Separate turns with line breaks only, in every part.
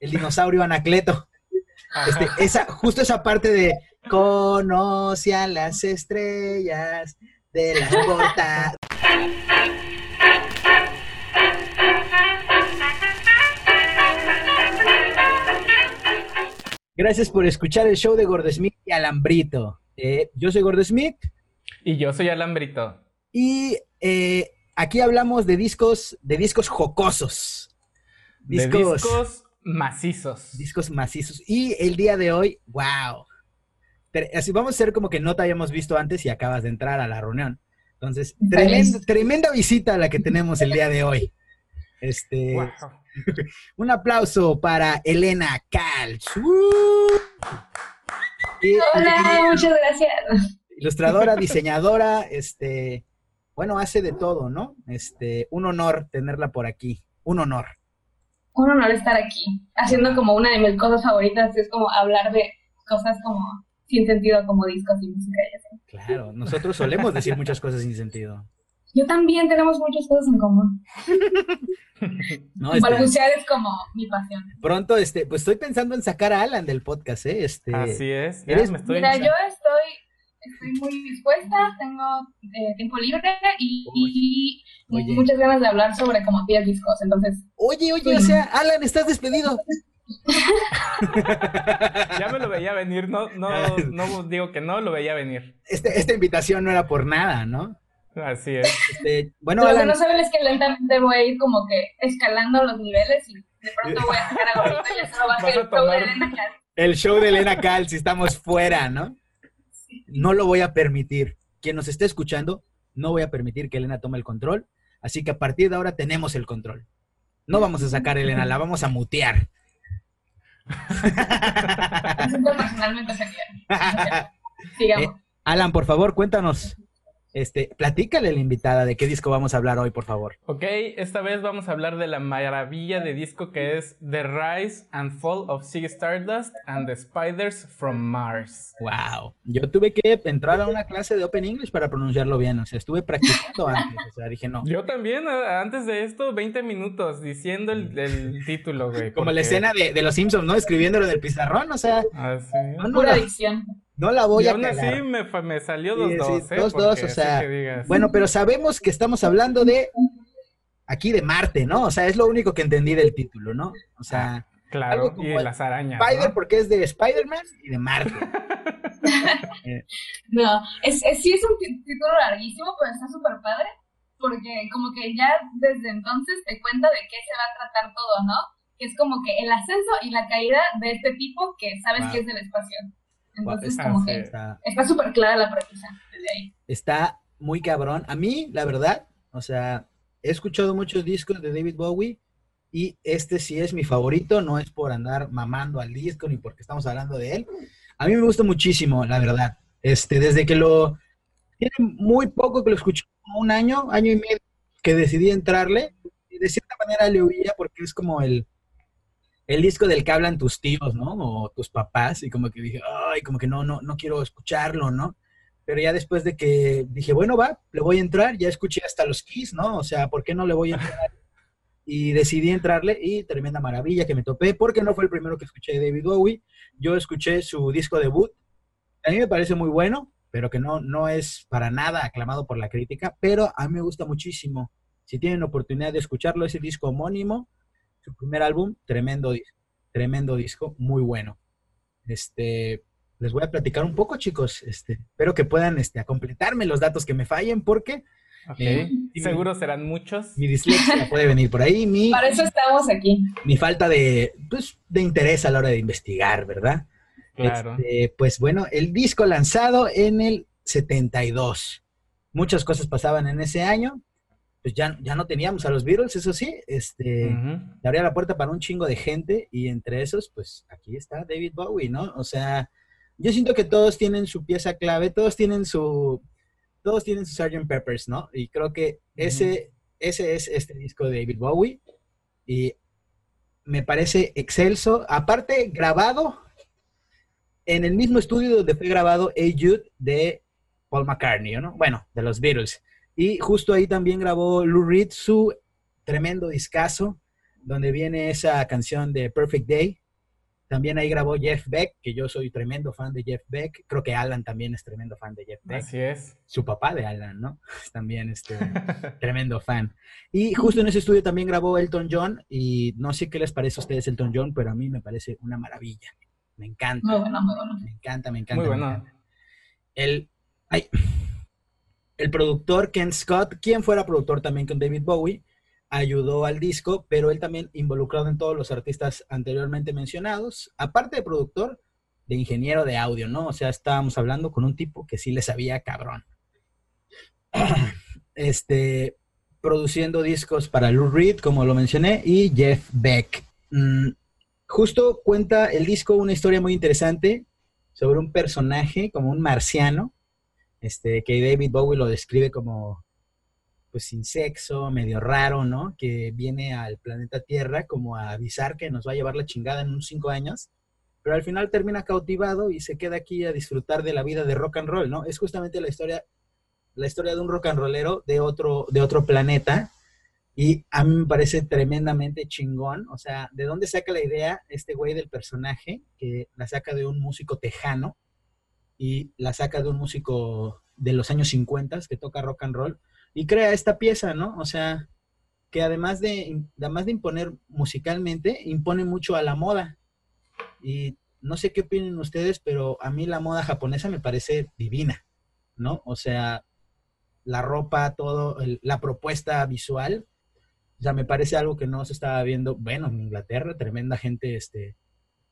el dinosaurio Anacleto. Este, esa, justo esa parte de conoce a las estrellas de la portadas. Gracias por escuchar el show de Gordo Smith y Alambrito. Eh, yo soy Gordo Smith.
Y yo soy Alambrito.
Y eh, aquí hablamos de discos, de discos jocosos.
Discos, de discos macizos.
Discos macizos. Y el día de hoy, wow. Así vamos a ser como que no te hayamos visto antes y acabas de entrar a la reunión. Entonces, tremenda, visita la que tenemos el día de hoy. Este, un aplauso para Elena Calch.
Hola, muchas gracias.
Ilustradora, diseñadora, este, bueno, hace de todo, ¿no? Este, un honor tenerla por aquí, un honor.
Un honor estar aquí, haciendo como una de mis cosas favoritas, es como hablar de cosas como sin sentido, como discos y música y así.
Claro, nosotros solemos decir muchas cosas sin sentido.
Yo también tenemos muchas cosas en común. no, este, Balbucear es como mi pasión.
Pronto, este, pues estoy pensando en sacar a Alan del podcast, ¿eh? Este,
Así es.
¿eres? Mira, yo estoy, estoy muy dispuesta, tengo eh, tiempo libre y, muchas ganas de hablar sobre como 10 discos, entonces...
Oye, oye, o sea, Alan, estás despedido.
ya me lo veía venir, no, no, no digo que no, lo veía venir.
Este, esta invitación no era por nada, ¿no?
Así es.
Este, bueno, Lo que no saben es que lentamente voy a ir como que escalando los niveles y de pronto voy a sacar a y eso va a ser el show de Elena Cal.
El show de Elena Cal, si estamos fuera, ¿no? No lo voy a permitir. Quien nos esté escuchando, no voy a permitir que Elena tome el control. Así que a partir de ahora tenemos el control. No vamos a sacar a Elena, la vamos a mutear.
personalmente Sigamos. Eh,
Alan, por favor, cuéntanos este, platícale a la invitada de qué disco vamos a hablar hoy, por favor.
Ok, esta vez vamos a hablar de la maravilla de disco que es The Rise and Fall of Ziggy Stardust and the Spiders from Mars.
Wow, yo tuve que entrar a una clase de Open English para pronunciarlo bien, o sea, estuve practicando antes, o sea, dije no.
Yo también, antes de esto, 20 minutos diciendo el, título, güey.
Como la escena de, Los Simpsons, ¿no? Escribiéndolo del pizarrón, o sea.
Ah,
sí. Pura adicción.
No la voy
y
a
aún así me, me salió dos dos, ¿eh?
Dos dos, o sea. Bueno, pero sabemos que estamos hablando de aquí de Marte, ¿no? O sea, es lo único que entendí del título, ¿no? O sea.
Ah, claro, y las arañas.
Spider porque es de Spider-Man y de Marte.
no, es, sí es un título larguísimo, pero está súper padre. Porque como que ya desde entonces te cuenta de qué se va a tratar todo, ¿no? Que es como que el ascenso y la caída de este tipo que sabes que es del espacio. Entonces, como que está súper clara la premisa desde ahí.
Está muy cabrón. A mí, la verdad, o sea, he escuchado muchos discos de David Bowie y este sí es mi favorito. No es por andar mamando al disco ni porque estamos hablando de él. A mí me gusta muchísimo, la verdad. Este, desde que lo. Tiene muy poco que lo escuché, como un año, año y medio, que decidí entrarle. Y de cierta manera le huía porque es como el el disco del que hablan tus tíos, ¿no? O tus papás, y como que dije, ay, como que no, no, no quiero escucharlo, ¿no? Pero ya después de que dije, bueno, va, le voy a entrar, ya escuché hasta los Kiss, ¿no? O sea, ¿por qué no le voy a entrar? Y decidí entrarle y tremenda maravilla que me topé, porque no fue el primero que escuché de David Bowie. Yo escuché su disco debut. A mí me parece muy bueno, pero que no, no es para nada aclamado por la crítica, pero a mí me gusta muchísimo. Si tienen oportunidad de escucharlo, ese disco homónimo, su primer álbum, tremendo disco, tremendo disco, muy bueno. Este, les voy a platicar un poco, chicos. Este, espero que puedan este, a completarme los datos que me fallen, porque
eh, seguro serán muchos.
Mi dislexia puede venir por ahí. Mi,
Para eso estamos aquí.
Mi falta de, pues, de interés a la hora de investigar, ¿verdad?
Claro.
Este, pues bueno, el disco lanzado en el 72. Muchas cosas pasaban en ese año pues ya, ya no teníamos a los Beatles, eso sí, este, abría la puerta para un chingo de gente y entre esos, pues aquí está David Bowie, ¿no? O sea, yo siento que todos tienen su pieza clave, todos tienen su, todos tienen su Sgt. Peppers, ¿no? Y creo que ese, ese es este disco de David Bowie y me parece excelso, aparte grabado en el mismo estudio donde fue grabado A Jude de Paul McCartney, ¿no? Bueno, de los Beatles. Y justo ahí también grabó Lou Reed su tremendo discazo. donde viene esa canción de Perfect Day. También ahí grabó Jeff Beck, que yo soy tremendo fan de Jeff Beck. Creo que Alan también es tremendo fan de Jeff Beck.
Así es.
Su papá de Alan, ¿no? También este tremendo fan. Y justo en ese estudio también grabó Elton John. Y no sé qué les parece a ustedes Elton John, pero a mí me parece una maravilla. Me encanta.
Muy bueno, muy bueno.
Me encanta, me encanta.
Muy
me
bueno.
encanta. El, ay, el productor Ken Scott, quien fuera productor también con David Bowie, ayudó al disco, pero él también involucrado en todos los artistas anteriormente mencionados, aparte de productor, de ingeniero de audio, ¿no? O sea, estábamos hablando con un tipo que sí le sabía cabrón. Este, produciendo discos para Lou Reed, como lo mencioné, y Jeff Beck. Mm, justo cuenta el disco una historia muy interesante sobre un personaje como un marciano, este, que David Bowie lo describe como pues sin sexo, medio raro, ¿no? Que viene al planeta Tierra como a avisar que nos va a llevar la chingada en unos cinco años, pero al final termina cautivado y se queda aquí a disfrutar de la vida de rock and roll, ¿no? Es justamente la historia, la historia de un rock and rollero de otro, de otro planeta, y a mí me parece tremendamente chingón, o sea, ¿de dónde saca la idea este güey del personaje? Que la saca de un músico tejano y la saca de un músico de los años 50 que toca rock and roll y crea esta pieza, ¿no? O sea, que además de, además de imponer musicalmente, impone mucho a la moda. Y no sé qué opinen ustedes, pero a mí la moda japonesa me parece divina, ¿no? O sea, la ropa, todo, el- la propuesta visual, o sea, me parece algo que no se estaba viendo, bueno, en Inglaterra, tremenda gente, este,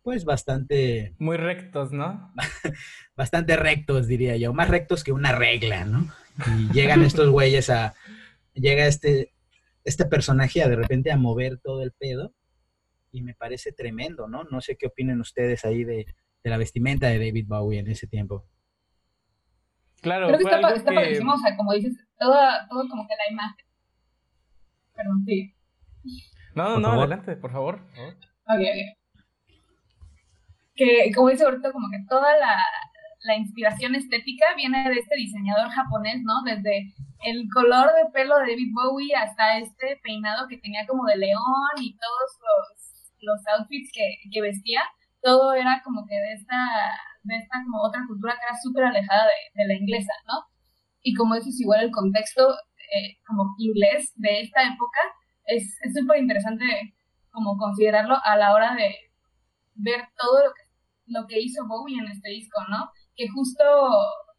pues bastante,
Muy rectos, ¿no?
bastante rectos, diría yo, más rectos que una regla, ¿no? Y llegan estos güeyes a, llega este, este personaje a de repente a mover todo el pedo y me parece tremendo, ¿no? No sé qué opinen ustedes ahí de, de la vestimenta de David Bowie en ese tiempo.
Claro,
Creo que
fue
está, está
que...
padrísimo, o sea, como dices, toda, todo como que la imagen. Perdón, sí.
No, no, no,
favor.
adelante, por favor. por favor.
Ok, ok. Que, como dice ahorita, como que toda la, la inspiración estética viene de este diseñador japonés, ¿no? Desde el color de pelo de David Bowie hasta este peinado que tenía como de león y todos los, los outfits que, que vestía, todo era como que de esta, de esta como otra cultura que era súper alejada de, de la inglesa, ¿no? Y como dices, igual el contexto eh, como inglés de esta época es es súper interesante como considerarlo a la hora de ver todo lo que, lo que hizo Bowie en este disco, ¿no? Que justo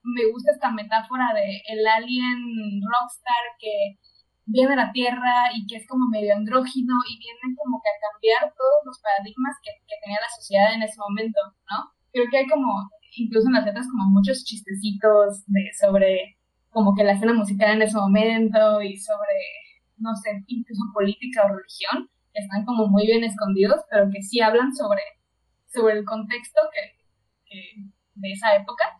me gusta esta metáfora de el alien rockstar que viene a la Tierra y que es como medio andrógino y viene como que a cambiar todos los paradigmas que, que tenía la sociedad en ese momento, ¿no? Creo que hay como, incluso en las letras, como muchos chistecitos de, sobre como que la escena musical en ese momento y sobre, no sé, incluso política o religión, están como muy bien escondidos, pero que sí hablan sobre, sobre el contexto que, que de esa época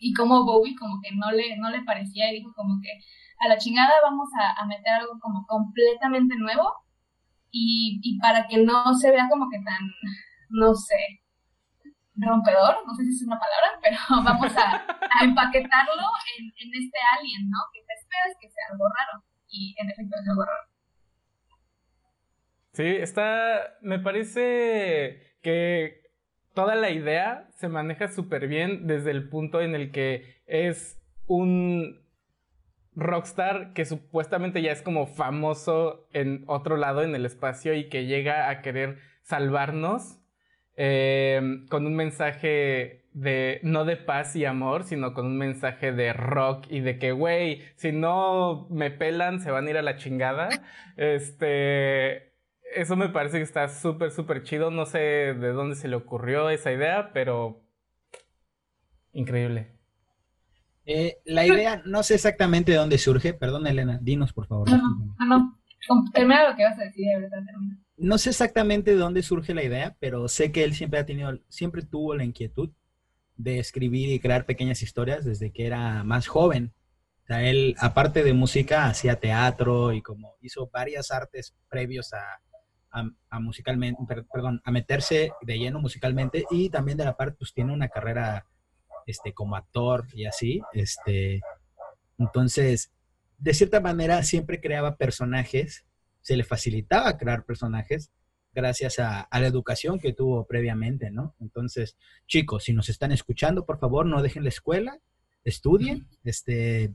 y cómo Bowie como que no le, no le parecía y dijo como que a la chingada vamos a, meter algo como completamente nuevo y, y para que no se vea como que tan, no sé, rompedor, no sé si es una palabra, pero vamos a, a empaquetarlo en, en este alien, ¿no? Que te esperas que sea algo raro y en efecto es algo raro.
Sí, está. Me parece que toda la idea se maneja súper bien desde el punto en el que es un rockstar que supuestamente ya es como famoso en otro lado en el espacio y que llega a querer salvarnos eh, con un mensaje de no de paz y amor, sino con un mensaje de rock y de que, güey, si no me pelan, se van a ir a la chingada. Este, eso me parece que está súper, súper chido. No sé de dónde se le ocurrió esa idea, pero increíble.
Eh, la idea, no sé exactamente de dónde surge, perdón Elena, dinos por favor.
No, no, no, Termina lo que vas a decir, de verdad, termina.
No sé exactamente de dónde surge la idea, pero sé que él siempre ha tenido, siempre tuvo la inquietud de escribir y crear pequeñas historias desde que era más joven. O sea, él, aparte de música, hacía teatro y como hizo varias artes previos a, a, a musicalmente, per- perdón, a meterse de lleno musicalmente y también de la parte, pues tiene una carrera este, como actor y así. Este, entonces, de cierta manera, siempre creaba personajes se le facilitaba crear personajes gracias a, la educación que tuvo previamente, ¿no? Entonces, chicos, si nos están escuchando, por favor, no dejen la escuela, estudien, este,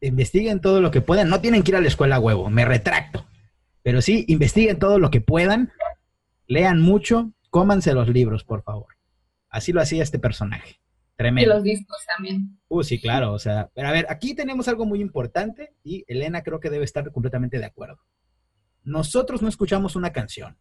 investiguen todo lo que puedan. No tienen que ir a la escuela a huevo, me retracto. Pero sí, investiguen todo lo que puedan, lean mucho, cómanse los libros, por favor. Así lo hacía este personaje. Tremendo.
Y los discos también.
Uh, sí, claro, o sea, pero a ver, aquí tenemos algo muy importante y Elena creo que debe estar completamente de acuerdo. Nosotros no escuchamos una canción.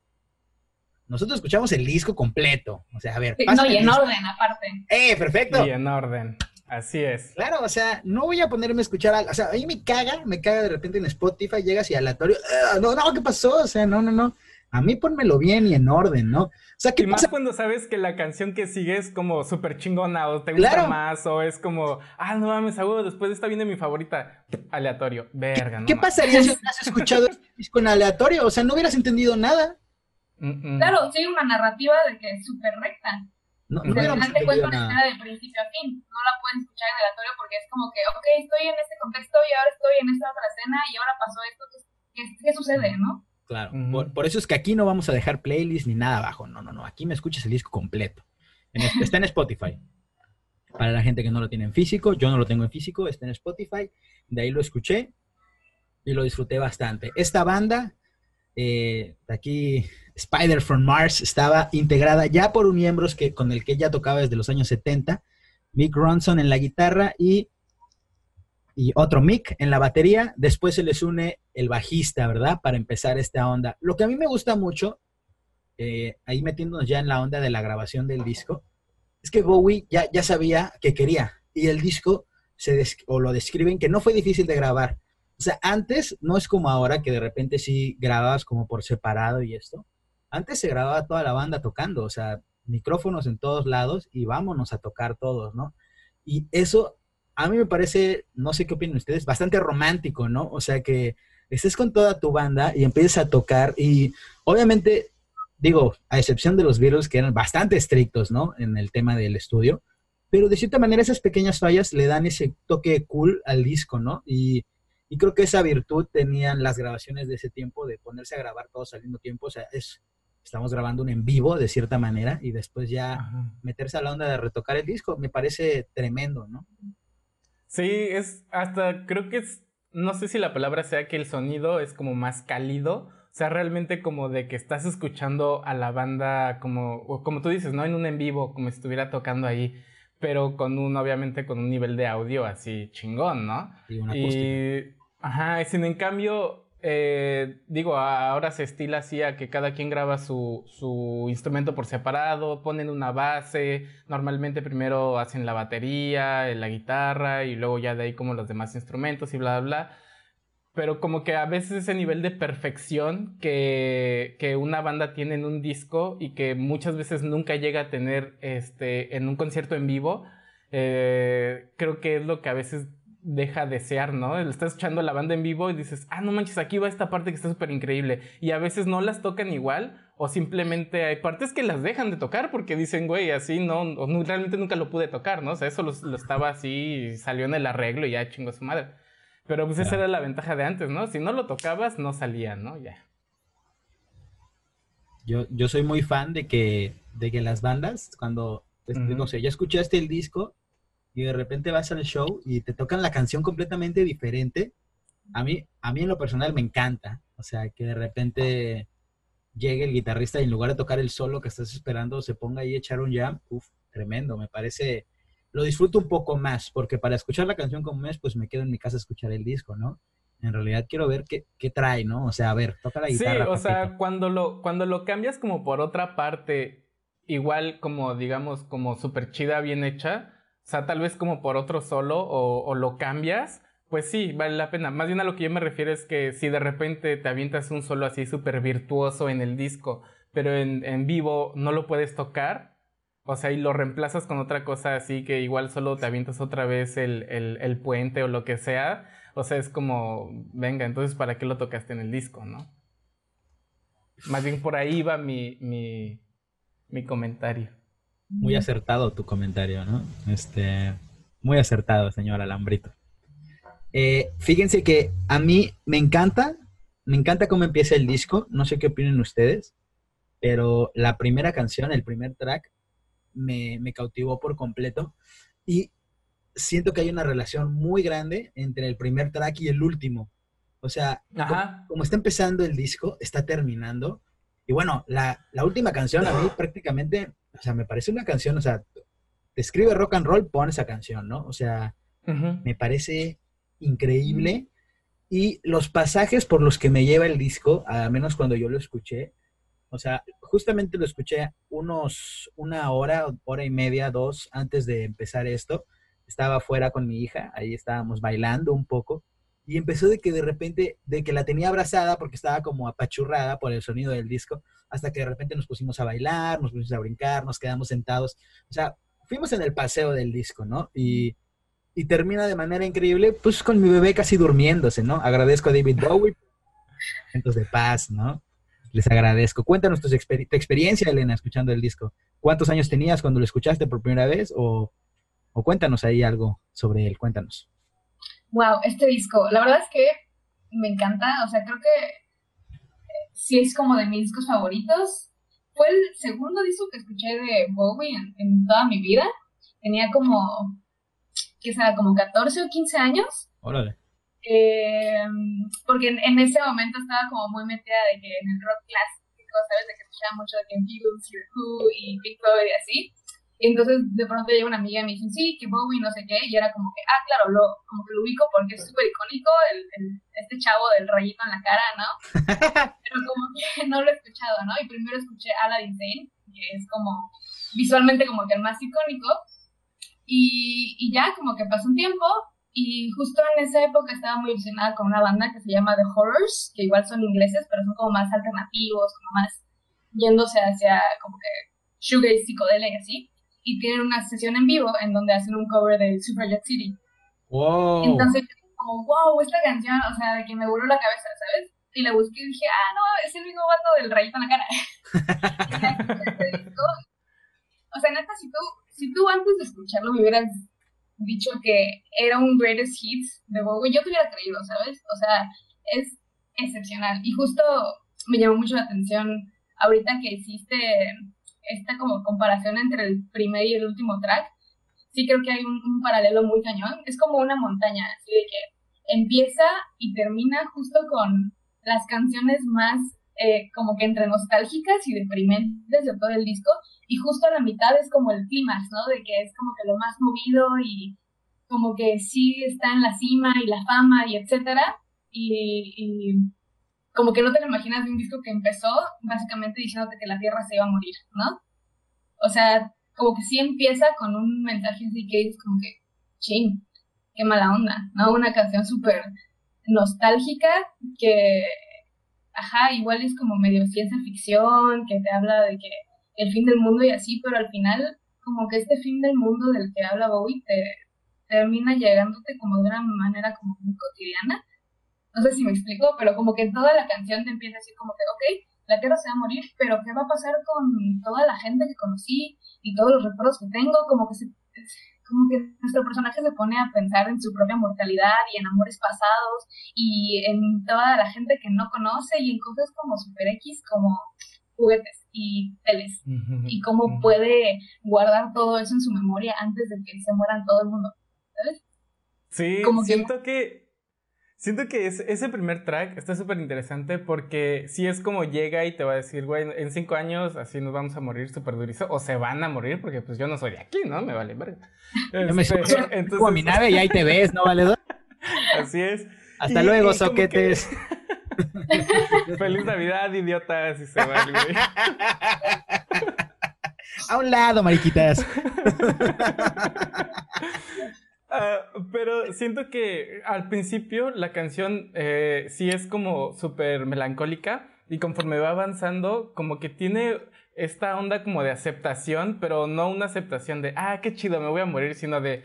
Nosotros escuchamos el disco completo. O sea, a ver.
no, y en orden, aparte.
¡Eh, perfecto!
Y en orden. Así es.
Claro, o sea, no voy a ponerme a escuchar algo. O sea, a mí me caga, me caga de repente en Spotify, llegas y aleatorio. Ah, no, no, ¿qué pasó? O sea, no, no, no. A mí pónmelo bien y en orden, ¿no? O
sea, ¿qué y más cuando sabes que la canción que sigue es como súper chingona o te gusta más o es como, ah, no mames, hago después esta viene mi favorita. Aleatorio. Verga,
¿Qué, ¿qué pasaría si hubieras escuchado este disco en aleatorio? O sea, no hubieras entendido nada.
Claro, sí hay una narrativa de que es súper recta. No, no te cuenta una escena de principio a fin. No la puedes escuchar en aleatorio porque es como que, ok, estoy en este contexto y ahora estoy en esta otra escena y ahora pasó esto. ¿Qué, qué sucede, no?
Claro. por, eso es que aquí no vamos a dejar playlist ni nada abajo. No, no, no. Aquí me escuchas el disco completo. está en Spotify. Para la gente que no lo tiene en físico, yo no lo tengo en físico, está en Spotify. De ahí lo escuché y lo disfruté bastante. Esta banda, eh, aquí Spider from Mars, estaba integrada ya por un miembro que, con el que ella tocaba desde los años 70, Mick Ronson en la guitarra y y otro mic en la batería. Después se les une el bajista, ¿verdad? Para empezar esta onda. Lo que a mí me gusta mucho, eh, ahí metiéndonos ya en la onda de la grabación del disco, es que Bowie ya, ya sabía que quería. Y el disco se o lo describen que no fue difícil de grabar. O sea, antes no es como ahora que de repente sí grababas como por separado y esto. Antes se grababa toda la banda tocando, o sea, micrófonos en todos lados y vámonos a tocar todos, ¿no? Y eso a mí me parece, no sé qué opinan ustedes, bastante romántico, ¿no? O sea, que estés con toda tu banda y empieces a tocar y obviamente, digo, a excepción de los Beatles que eran bastante estrictos, ¿no? En el tema del estudio, pero de cierta manera esas pequeñas fallas le dan ese toque cool al disco, ¿no? Y, creo que esa virtud tenían las grabaciones de ese tiempo de ponerse a grabar todos al mismo tiempo, o sea, es estamos grabando un en vivo de cierta manera y después ya meterse a la onda de retocar el disco, me parece tremendo, ¿no?
Sí, es hasta creo que es, no sé si la palabra sea que el sonido es como más cálido, o sea, realmente como de que estás escuchando a la banda como, como tú dices, ¿no? En un en vivo, como si estuviera tocando ahí, pero con un, obviamente con un nivel de audio así chingón, ¿no?
Y una y,
Ajá, sin en cambio, eh, digo, ahora se estila así a que cada quien graba su, instrumento por separado, ponen una base, normalmente primero hacen la batería, la guitarra y luego ya de ahí como los demás instrumentos y bla, bla, bla. Pero como que a veces ese nivel de perfección que, que una banda tiene en un disco y que muchas veces nunca llega a tener este, en un concierto en vivo, eh, creo que es lo que a veces deja desear, ¿no? Estás escuchando la banda en vivo y dices, ah, no manches, aquí va esta parte que está súper increíble. Y a veces no las tocan igual o simplemente hay partes que las dejan de tocar porque dicen, güey, así no, o realmente nunca lo pude tocar, ¿no? O sea, eso lo, estaba así y salió en el arreglo y ya chingó su madre. Pero pues esa era la ventaja de antes, ¿no? Si no lo tocabas, no salía, ¿no? Ya.
Yo, yo soy muy fan de que, de que las bandas, cuando, este, no sé, ya escuchaste el disco, y de repente vas al show y te tocan la canción completamente diferente, a mí, a mí en lo personal me encanta. O sea, que de repente llegue el guitarrista y en lugar de tocar el solo que estás esperando, se ponga ahí a echar un jam, uff, tremendo, me parece, lo disfruto un poco más, porque para escuchar la canción como es, pues me quedo en mi casa a escuchar el disco, ¿no? En realidad quiero ver qué, qué trae, ¿no? O sea, a ver, toca la guitarra.
Sí, o sea, cuando lo, cuando lo cambias como por otra parte, igual como, digamos, como súper chida, bien hecha, o sea, tal vez como por otro solo o, lo cambias, pues sí, vale la pena. Más bien a lo que yo me refiero es que si de repente te avientas un solo así súper virtuoso en el disco, pero en, en, vivo no lo puedes tocar, o sea, y lo reemplazas con otra cosa así que igual solo te avientas otra vez el, el, el puente o lo que sea, o sea, es como, venga, entonces ¿para qué lo tocaste en el disco, no? Más bien por ahí va mi, mi, mi comentario.
Muy acertado tu comentario, ¿no? Este, muy acertado, señor Alambrito. Eh, fíjense que a mí me encanta me encanta cómo empieza el disco, no sé qué opinen ustedes, pero la primera canción, el primer track, me, me cautivó por completo y siento que hay una relación muy grande entre el primer track y el último. O sea, como está empezando el disco, está terminando. Y bueno, la, la última canción a mí prácticamente, o sea, me parece una canción, o sea, te escribe rock and roll, pon esa canción, ¿no? O sea, me parece increíble. Y los pasajes por los que me lleva el disco, al menos cuando yo lo escuché, o sea, justamente lo escuché unos, una hora, hora y media, dos, antes de empezar esto. Estaba afuera con mi hija, ahí estábamos bailando un poco. Y empezó de que de repente, de que la tenía abrazada porque estaba como apachurrada por el sonido del disco, hasta que de repente nos pusimos a bailar, nos pusimos a brincar, nos quedamos sentados. O sea, fuimos en el paseo del disco, ¿no? Y, y termina de manera increíble, pues con mi bebé casi durmiéndose, ¿no? Agradezco a David Bowie. Momentos de paz, ¿no? Les agradezco. Cuéntanos tu, exper- tu experiencia, Elena, escuchando el disco. ¿Cuántos años tenías cuando lo escuchaste por primera vez? O, o cuéntanos ahí algo sobre él, cuéntanos.
Wow, este disco, la verdad es que me encanta, o sea, creo que eh, sí es como de mis discos favoritos. Fue el segundo disco que escuché de Bowie en, en toda mi vida. Tenía como, qué sea, como 14 o 15 años.
Órale.
Eh, porque en, en ese momento estaba como muy metida de que en el rock clásico, ¿sabes? De que escuchaba mucho de Ken Beatles y The Who y Pink Floyd y así. Entonces de pronto llega una amiga y me dice, sí, que Bowie no sé qué, y era como que, ah, claro, lo, como que lo ubico porque es súper icónico, el, el- este chavo del rayito en la cara, ¿no? Pero como que no lo he escuchado, ¿no? Y primero escuché Aladdin Sane, que es como visualmente como que el más icónico, y, y ya como que pasó un tiempo, y justo en esa época estaba muy obsesionada con una banda que se llama The Horrors, que igual son ingleses, pero son como más alternativos, como más yéndose hacia como que sugar y psicodelia y así. Y tienen una sesión en vivo en donde hacen un cover de Superjet City.
Wow.
Entonces yo como, wow, esta canción, o sea, de que me voló la cabeza, ¿sabes? Y la busqué y dije, ah, no, es el mismo vato del rayito en la cara. O sea, neta, si tú, si tú antes de escucharlo me hubieras dicho que era un greatest hits de Bowie, yo te hubiera creído, ¿sabes? O sea, es excepcional. Y justo me llamó mucho la atención ahorita que hiciste esta como comparación entre el primer y el último track. Sí creo que hay un, paralelo muy cañón. Es como una montaña, así de que empieza y termina justo con las canciones más eh, como que entre nostálgicas y deprimentes de todo el disco y justo a la mitad es como el clímax, ¿no? De que es como que lo más movido y como que sí está en la cima y la fama y etcétera y como que no te lo imaginas de un disco que empezó básicamente diciéndote que la Tierra se iba a morir, ¿no? O sea, como que sí empieza con un mensaje así que es como que, ching, qué mala onda, ¿no? Una canción súper nostálgica que, ajá, igual es como medio ciencia ficción, que te habla de que el fin del mundo y así, pero al final como que este fin del mundo del que habla Bowie te termina llegándote como de una manera como muy cotidiana. No sé si me explico, pero como que toda la canción te empieza así como que, ok, la Tierra se va a morir, pero ¿qué va a pasar con toda la gente que conocí y todos los recuerdos que tengo? Como que se, como que nuestro personaje se pone a pensar en su propia mortalidad y en amores pasados y en toda la gente que no conoce y en cosas como super X, como juguetes y teles. Y cómo puede guardar todo eso en su memoria antes de que se mueran todo el mundo, ¿sabes?
Sí,
Como que-
siento que... Siento que es- ese primer track está súper interesante porque si es como llega y te va a decir, güey, en cinco años así nos vamos a morir súper durizo, o se van a morir porque pues yo no soy de aquí, ¿no? Me vale verga.
Yo me
Este,
subo
entonces,
a mi nave y ahí te ves, ¿no, valedor?
Así es.
Hasta
Y-
luego,
y
soquetes.
que- Feliz Navidad, idiotas, y se va el güey.
A un lado, mariquitas.
Ah, pero siento que al principio la canción eh, sí es como súper melancólica y conforme va avanzando como que tiene esta onda como de aceptación, pero no una aceptación de, ah, qué chido, me voy a morir, sino de,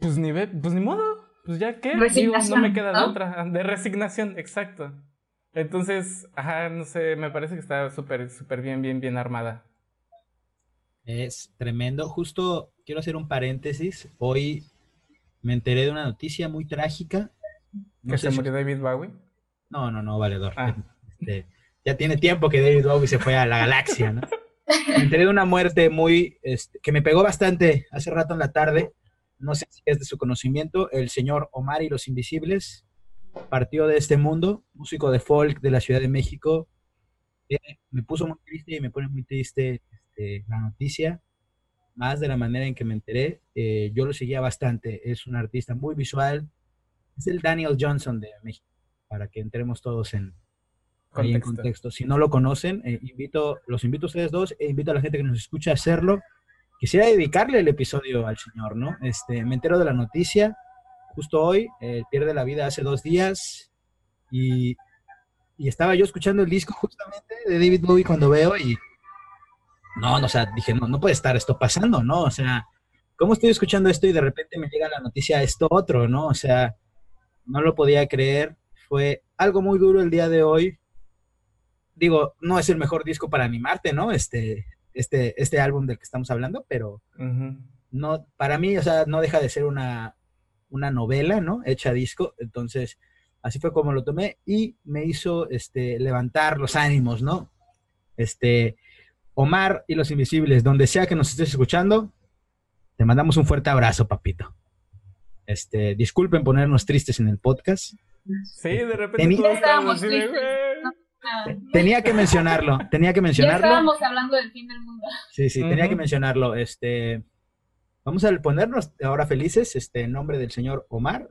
pues ni, ve, pues ni modo, pues ya qué, Digo, no me queda de
¿no?
otra, de resignación, exacto. Entonces, ajá, no sé, me parece que está súper, súper bien, bien, bien armada.
Es tremendo. Justo quiero hacer un paréntesis. Hoy me enteré de una noticia muy trágica. No
que se
si-
David Bowie.
No, no, no, valedor. Ah. Este, ya tiene tiempo que David Bowie se fue a la galaxia, ¿no? Me enteré de una muerte muy, este, que me pegó bastante hace rato en la tarde. No sé si es de su conocimiento. El señor Omar y los Invisibles partió de este mundo, músico de folk de la Ciudad de México. Eh, me puso muy triste y me pone muy triste este, la noticia, más de la manera en que me enteré. Eh, yo lo seguía bastante. Es un artista muy visual. Es el Daniel Johnson de México, para que entremos todos en, en contexto. Si no lo conocen, eh, invito, los invito a ustedes dos e invito a la gente que nos escucha a hacerlo. Quisiera dedicarle el episodio al señor, ¿no? Este, me entero de la noticia justo hoy, eh, pierde la vida hace dos días y, y, estaba yo escuchando el disco justamente de David Bowie cuando veo y no, no, o sea, dije, no, no puede estar esto pasando, ¿no? O sea, ¿cómo estoy escuchando esto y de repente me llega la noticia esto otro, ¿no? O sea, no lo podía creer, fue algo muy duro el día de hoy, digo, no es el mejor disco para animarte, ¿no? Este, este, este álbum del que estamos hablando, pero no, para mí, o sea, no deja de ser una, una novela, ¿no? Hecha disco, entonces, así fue como lo tomé y me hizo, este, levantar los ánimos, ¿no? Este, Omar y los Invisibles, donde sea que nos estés escuchando, te mandamos un fuerte abrazo, papito. Este, disculpen ponernos tristes en el podcast.
Sí, de repente.
estábamos
Tenía que mencionarlo, tenía que mencionarlo. Ya
estábamos hablando del fin del mundo.
Sí, sí, tenía que mencionarlo. Este, vamos a ponernos ahora felices, este, en nombre del señor Omar.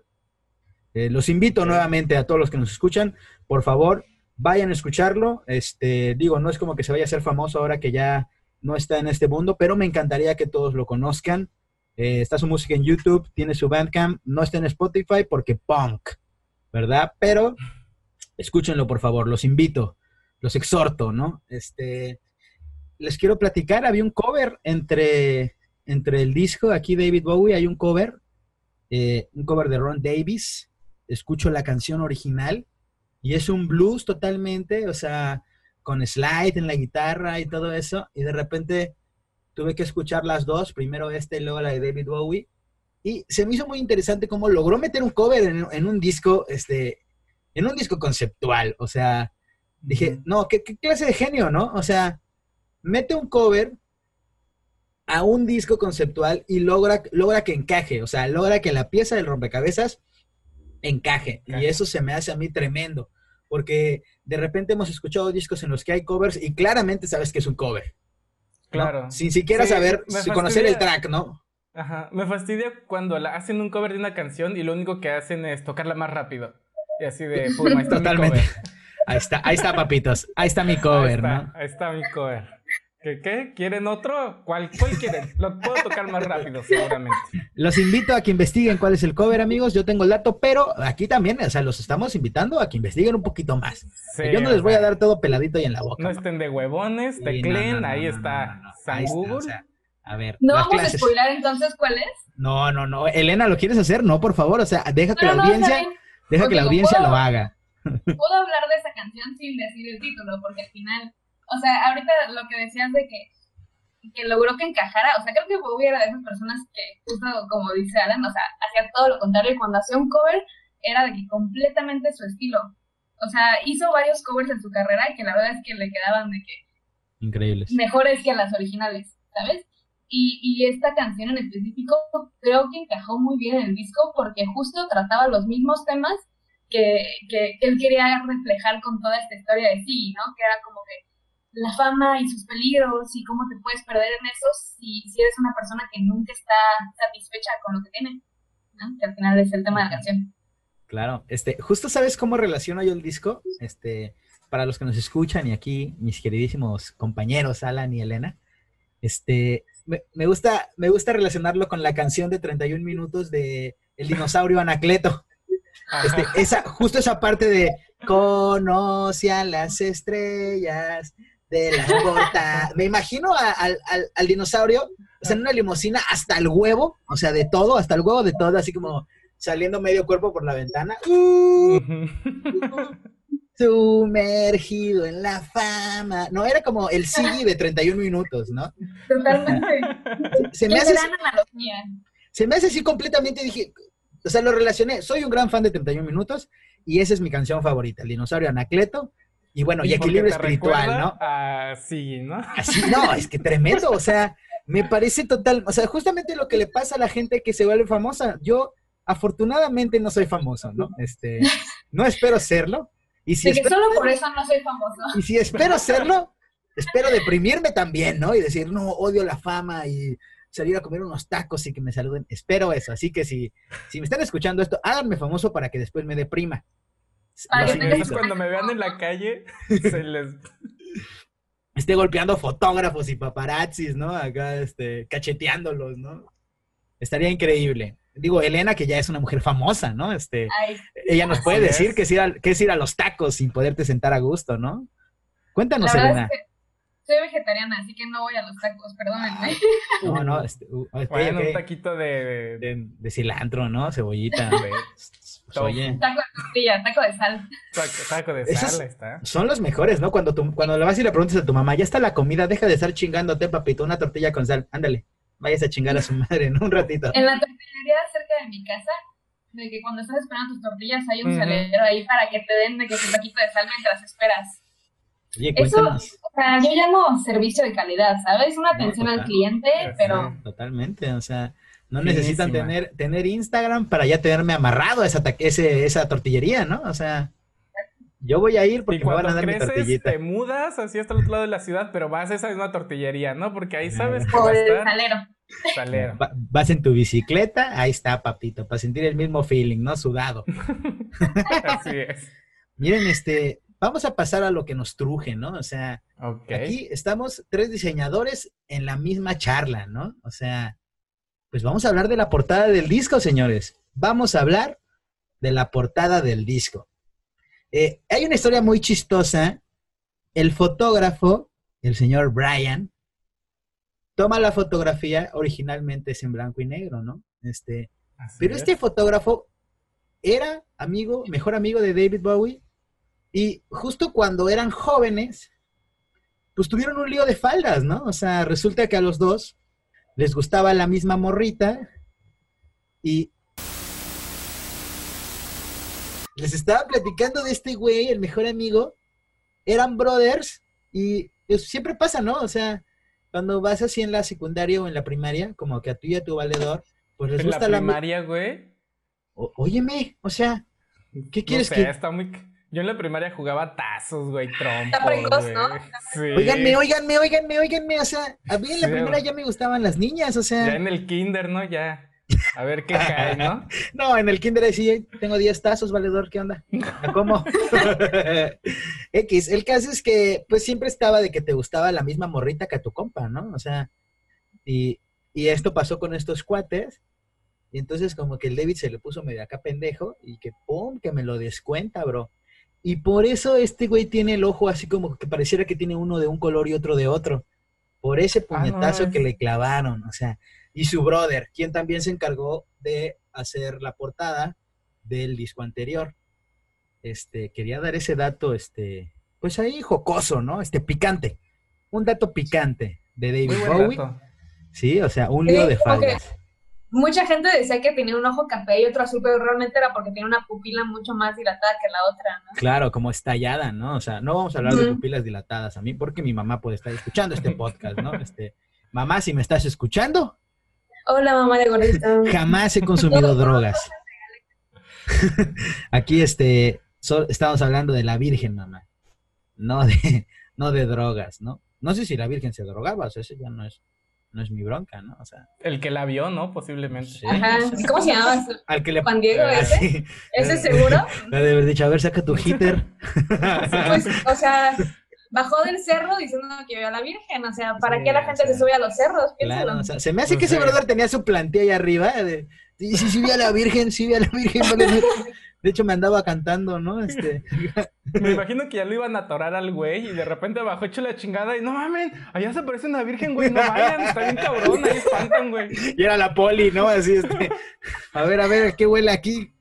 Eh, los invito nuevamente a todos los que nos escuchan, por favor, vayan a escucharlo. Este, digo, no es como que se vaya a hacer famoso ahora que ya no está en este mundo, pero me encantaría que todos lo conozcan. Eh, está su música en YouTube, tiene su Bandcamp, no está en Spotify porque punk, ¿verdad? Pero escúchenlo por favor, los invito, los exhorto, ¿no? Este, les quiero platicar, había un cover entre, entre el disco, aquí David Bowie, hay un cover, eh, un cover de Ron Davis, escucho la canción original y es un blues totalmente, o sea, con slide en la guitarra y todo eso, y de repente tuve que escuchar las dos, primero este y luego la de David Bowie, y se me hizo muy interesante cómo logró meter un cover en, en un disco, este, en un disco conceptual. O sea, dije, no, ¿qué, clase de genio, ¿no? O sea, mete un cover a un disco conceptual y logra, logra que encaje, o sea, logra que la pieza del rompecabezas encaje. Y eso se me hace a mí tremendo, porque de repente hemos escuchado discos en los que hay covers y claramente sabes que es un cover.
Claro.
Sin siquiera saber, conocer el track, ¿no?
Ajá, me fastidia cuando hacen un cover de una canción y lo único que hacen es tocarla más rápido. Y así de, pum, ahí está Totalmente.
Ahí está, ahí está, papitos. Ahí está mi cover,
¿no? Ahí está mi cover. ¿Qué, ¿Qué? ¿Quieren otro? ¿Cuál, ¿Cuál quieren? Lo puedo tocar más rápido, seguramente.
Los invito a que investiguen cuál es el cover, amigos. Yo tengo el dato, pero aquí también, o sea, los estamos invitando a que investiguen un poquito más. Yo no les voy a dar todo peladito y en la boca.
No, estén de huevones, tecleen, ahí está San Google.
a ver.
¿No vamos a spoiler entonces cuál es?
No, no, no. Elena, ¿lo quieres hacer? No, por favor. O sea, deja que la audiencia Deja que la audiencia lo haga.
Puedo hablar de esa canción sin decir el título, porque al final, o sea, ahorita lo que decías de que, que logró que encajara, o sea, creo que Bowie era de esas personas que, justo como dice Alan, o sea, hacía todo lo contrario y cuando hacía un cover era de que completamente su estilo. O sea, hizo varios covers en su carrera y que la verdad es que le quedaban de que...
Increíbles.
Mejores que las originales, ¿sabes? Y, y, esta canción en específico creo que encajó muy bien en el disco porque justo trataba los mismos temas que, que, él quería reflejar con toda esta historia de sí, ¿no? Que era como que la fama y sus peligros y cómo te puedes perder en eso si, si eres una persona que nunca está satisfecha con lo que tiene, ¿no? Que al final es el tema de la canción.
Claro, este, justo sabes cómo relaciono yo el disco, este, para los que nos escuchan y aquí mis queridísimos compañeros Alan y Elena, este, me, gusta, me gusta relacionarlo con la canción de 31 minutos de El dinosaurio Anacleto. Este, esa, justo esa parte de conoce a las estrellas de la porta. Me imagino al, dinosaurio, o sea, en una limusina hasta el huevo, o sea, de todo, hasta el huevo de todo, así como saliendo medio cuerpo por la ventana. Uh, sumergido en la fama. No, era como el Siggy de 31 minutos, ¿no?
Totalmente. Se, me hace,
se me hace así completamente, dije, o sea, lo relacioné, soy un gran fan de 31 minutos y esa es mi canción favorita, el dinosaurio Anacleto. Y bueno, y, equilibrio espiritual, ¿no?
Así, ¿no?
Así, no, es que tremendo, o sea, me parece total, o sea, justamente lo que le pasa a la gente que se vuelve famosa. Yo, afortunadamente, no soy famoso, ¿no? Este, no espero serlo. Y si
que solo por eso no soy famoso.
Y si espero serlo, espero deprimirme también, ¿no? Y decir, no, odio la fama y salir a comer unos tacos y que me saluden. Espero eso. Así que si, si me están escuchando esto, háganme famoso para que después me deprima.
Cuando me vean en la calle, se les
esté golpeando fotógrafos y paparazzis, ¿no? Acá, este, cacheteándolos, ¿no? Estaría increíble. Digo, Elena, que ya es una mujer famosa, ¿no? Este, ella nos puede decir que es, ir a, que es ir a los tacos sin poderte sentar a gusto, ¿no? Cuéntanos, Elena.
Soy vegetariana, así que no voy a los tacos, perdónenme.
No, no, este, uh,
bueno, un taquito de...
de... cilantro, ¿no? Cebollita.
Oye. Taco de tortilla, taco de sal.
Taco, de sal, está.
Son los mejores, ¿no? Cuando, tú, cuando le vas y le preguntas a tu mamá, ya está la comida, deja de estar chingándote, papito, una tortilla con sal, ándale, vayas a chingar a su madre, ¿no? Un ratito.
En la tortillería cerca de mi casa, de que cuando estás esperando tus tortillas hay un salero ahí para que te den de que un taquito de sal mientras esperas.
Oye, Eso, o
sea, yo llamo servicio de calidad, ¿sabes? Una atención al cliente, pero...
Totalmente, o sea, no necesitan tener, tener Instagram para ya tenerme amarrado a esa, ese, esa tortillería, ¿no? O sea, yo voy a ir porque me van a dar mi tortillita.
te mudas así hasta el otro lado de la ciudad, pero vas a esa misma tortillería, ¿no? Porque ahí sabes que va a estar...
salero.
salero.
vas en tu bicicleta, ahí está, papito, para sentir el mismo feeling, ¿no? Sudado.
así es.
Miren, este, vamos a pasar a lo que nos truje, ¿no? O sea, aquí estamos tres diseñadores en la misma charla, ¿no? O sea, pues vamos a hablar de la portada del disco, señores. Vamos a hablar de la portada del disco. Eh, hay una historia muy chistosa. El fotógrafo, el señor Brian, toma la fotografía, originalmente es en blanco y negro, ¿no? Este, pero este fotógrafo era amigo, mejor amigo de David Bowie, y justo cuando eran jóvenes, pues tuvieron un lío de faldas, ¿no? O sea, resulta que a los dos les gustaba la misma morrita y les estaba platicando de este güey, el mejor amigo, eran brothers y siempre pasa, ¿no? O sea, cuando vas así en la secundaria o en la primaria, como que a tú y a tu valedor, pues les gusta
la primaria, güey.
óyeme, o sea, ¿qué quieres
que
está
muy yo en la primaria jugaba tazos, güey, trompos,
Está ¿no?
Sí. Óiganme, óiganme, óiganme, óiganme, o sea, a mí en la primaria ya me gustaban las niñas, o sea.
Ya en el kinder, ¿no? Ya. A ver qué cae, ¿no?
no, en el kinder sí, tengo 10 tazos, valedor, ¿qué onda? ¿Cómo? X, el caso es que, pues siempre estaba de que te gustaba la misma morrita que a tu compa, ¿no? O sea, y, y esto pasó con estos cuates, y entonces como que el David se le puso medio acá pendejo, y que pum, que me lo descuenta, bro. Y por eso este güey tiene el ojo así como que pareciera que tiene uno de un color y otro de otro. Por ese ah, puñetazo que le clavaron, o sea. Y su brother, quien también se encargó de hacer la portada del disco anterior. Este, quería dar ese dato, este, pues ahí jocoso, ¿no? Este, picante. Un dato picante de David Bowie. Sí, o sea, un lío de faldas
mucha gente decía que tenía un ojo café y otro azul, pero realmente era porque tenía una pupila mucho más dilatada que la otra, ¿no?
Claro, como estallada, ¿no? O sea, no vamos a hablar de pupilas dilatadas a mí porque mi mamá puede estar escuchando este podcast, ¿no? Este, mamá, si me estás escuchando.
Hola, mamá de gordita.
Jamás he consumido drogas. Aquí, este, estamos hablando de la Virgen, mamá. No de, no de drogas, ¿no? No sé si la Virgen se drogaba, o sea, eso ya no es no es mi bronca, ¿no? O sea.
El que la vio, ¿no? Posiblemente.
Ajá. ¿Cómo se llama?
Al que le...
Juan Diego ah, ese. ¿Ese seguro?
Le de haber dicho, a ver, saca tu hitter.
pues, o sea, bajó del cerro diciendo que vio a la Virgen. O sea, ¿para qué la gente se sube a los cerros?
Claro, o sea, se me hace que ese brother tenía su plantilla ahí arriba. De, sí, sí, sí, vi a la Virgen, sí, vi a la Virgen. Vale, de hecho, me andaba cantando, ¿no? Este.
me imagino que ya lo iban a atorar al güey y de repente bajó hecho la chingada y no mames, allá se aparece una virgen, güey, no vayan, está bien cabrón, ahí espantan, güey.
Y era la poli, ¿no? Así, este. A ver, a ver, ¿qué huele aquí?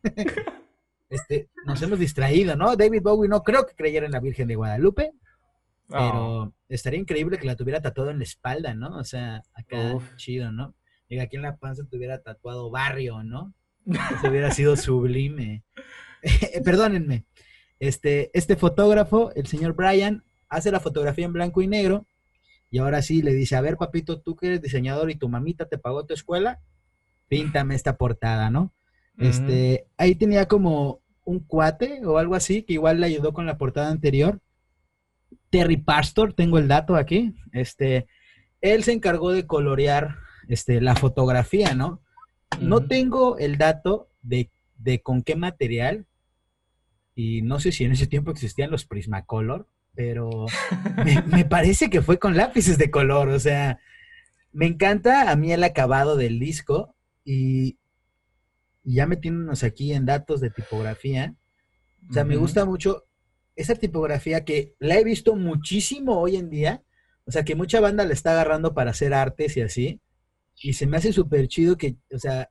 Este, nos hemos distraído, ¿no? David Bowie no creo que creyera en la Virgen de Guadalupe, pero oh. estaría increíble que la tuviera tatuado en la espalda, ¿no? O sea, acá chido, ¿no? Diga, aquí en la panza tuviera tatuado barrio, ¿no? Eso hubiera sido sublime. perdónenme, este, este fotógrafo, el señor Brian, hace la fotografía en blanco y negro y ahora sí le dice, a ver, papito, tú que eres diseñador y tu mamita te pagó tu escuela, píntame esta portada, ¿no? Este, ahí tenía como un cuate o algo así que igual le ayudó con la portada anterior. Terry Pastor, tengo el dato aquí. Este, él se encargó de colorear este, la fotografía, ¿no? No tengo el dato de, de, con qué material y no sé si en ese tiempo existían los Prismacolor, pero me, me, parece que fue con lápices de color, o sea, me encanta a mí el acabado del disco y, ya metiéndonos aquí en datos de tipografía, o sea, me gusta mucho esa tipografía que la he visto muchísimo hoy en día, o sea, que mucha banda le está agarrando para hacer artes y así, y se me hace súper chido que, o sea,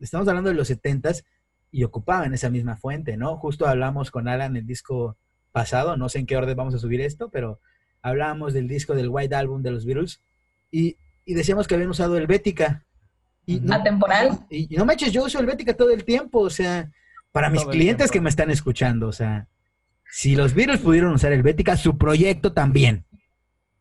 estamos hablando de los setentas y ocupaban esa misma fuente, ¿no? Justo hablamos con Alan el disco pasado, no sé en qué orden vamos a subir esto, pero hablábamos del disco del White Album de los Beatles y, y decíamos que habían usado el Bética.
Y no, Atemporal.
Y, y, no me eches, yo uso el Bética todo el tiempo, o sea, para mis clientes que me están escuchando, o sea, si los Beatles pudieron usar el Bética, su proyecto también.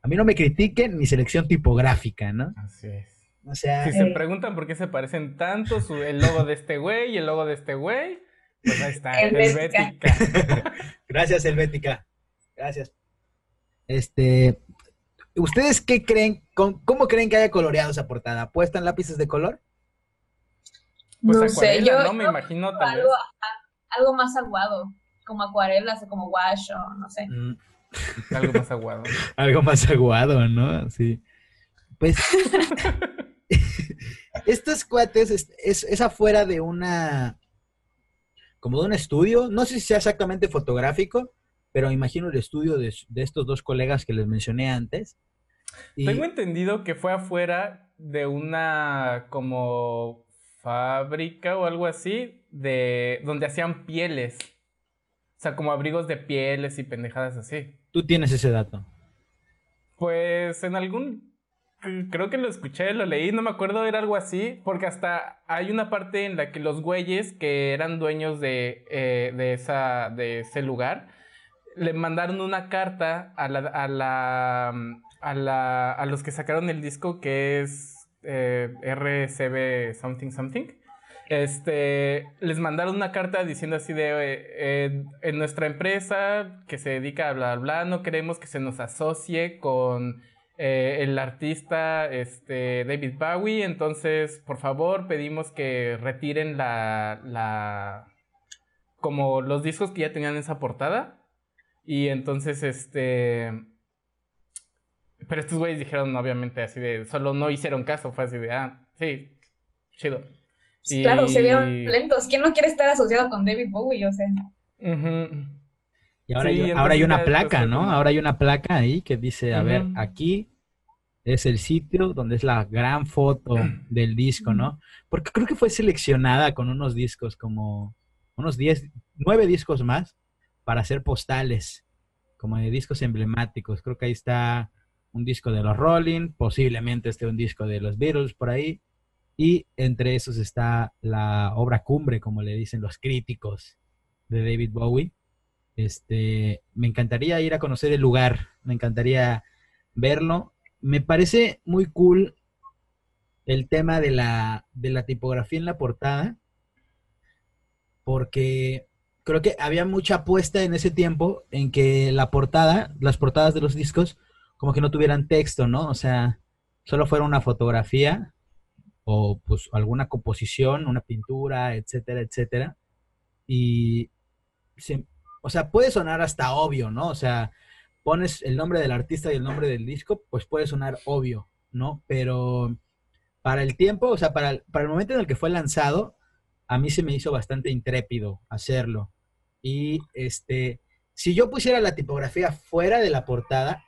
A mí no me critiquen mi selección tipográfica, ¿no?
Así es. O sea, si se eh, preguntan por qué se parecen tanto su, el logo de este güey y el logo de este güey, pues ahí está, Helvética.
Gracias, Helvética. Gracias. Este, ¿ustedes qué creen, cómo creen que haya coloreado esa portada? ¿Puestan lápices de color?
Pues no sé, yo
no me imagino
algo, algo más aguado, como acuarelas o como wash o no sé. Mm.
algo más aguado.
algo más aguado, ¿no? Sí. Pues estos cuates es, es, afuera de una, como de un estudio, no sé si sea exactamente fotográfico, pero imagino el estudio de, estos dos colegas que les mencioné antes.
Tengo entendido que fue afuera de una como fábrica o algo así, de donde hacían pieles. O sea, como abrigos de pieles y pendejadas así.
¿Tú tienes ese dato?
Pues en algún creo que lo escuché, lo leí, no me acuerdo, era algo así, porque hasta hay una parte en la que los güeyes que eran dueños de, eh, de, esa, de ese lugar, le mandaron una carta a la, a la, a la, a los que sacaron el disco que es eh, RCB something something. Este, les mandaron una carta diciendo así de, eh, en nuestra empresa que se dedica a bla, bla, bla, no queremos que se nos asocie con eh, el artista este, David Bowie. Entonces, por favor, pedimos que retiren la, la. como los discos que ya tenían esa portada. Y entonces, este. Pero estos güeyes dijeron, obviamente, así de. Solo no hicieron caso. Fue así de, ah, sí, chido.
Y... Claro, se vieron lentos. ¿Quién no quiere estar asociado con David Bowie? O sea.
Y ahora, hay, ahora hay una placa, ¿no? Ahora hay una placa ahí que dice, a ver, aquí es el sitio donde es la gran foto del disco, ¿no? Porque creo que fue seleccionada con unos discos como unos 10, 9 discos más para hacer postales, como de discos emblemáticos. Creo que ahí está un disco de los Rolling, posiblemente esté un disco de los Beatles por ahí, y entre esos está la obra cumbre, como le dicen los críticos de David Bowie. Este, me encantaría ir a conocer el lugar, me encantaría verlo. Me parece muy cool el tema de la, de la tipografía en la portada, porque creo que había mucha apuesta en ese tiempo en que la portada, las portadas de los discos, como que no tuvieran texto, ¿no? O sea, solo fuera una fotografía o pues alguna composición, una pintura, etcétera, etcétera. Y se, o sea, puede sonar hasta obvio, ¿no? O sea, pones el nombre del artista y el nombre del disco, pues puede sonar obvio, ¿no? Pero para el tiempo, o sea, para el, para el momento en el que fue lanzado, a mí se me hizo bastante intrépido hacerlo. Y este, si yo pusiera la tipografía fuera de la portada,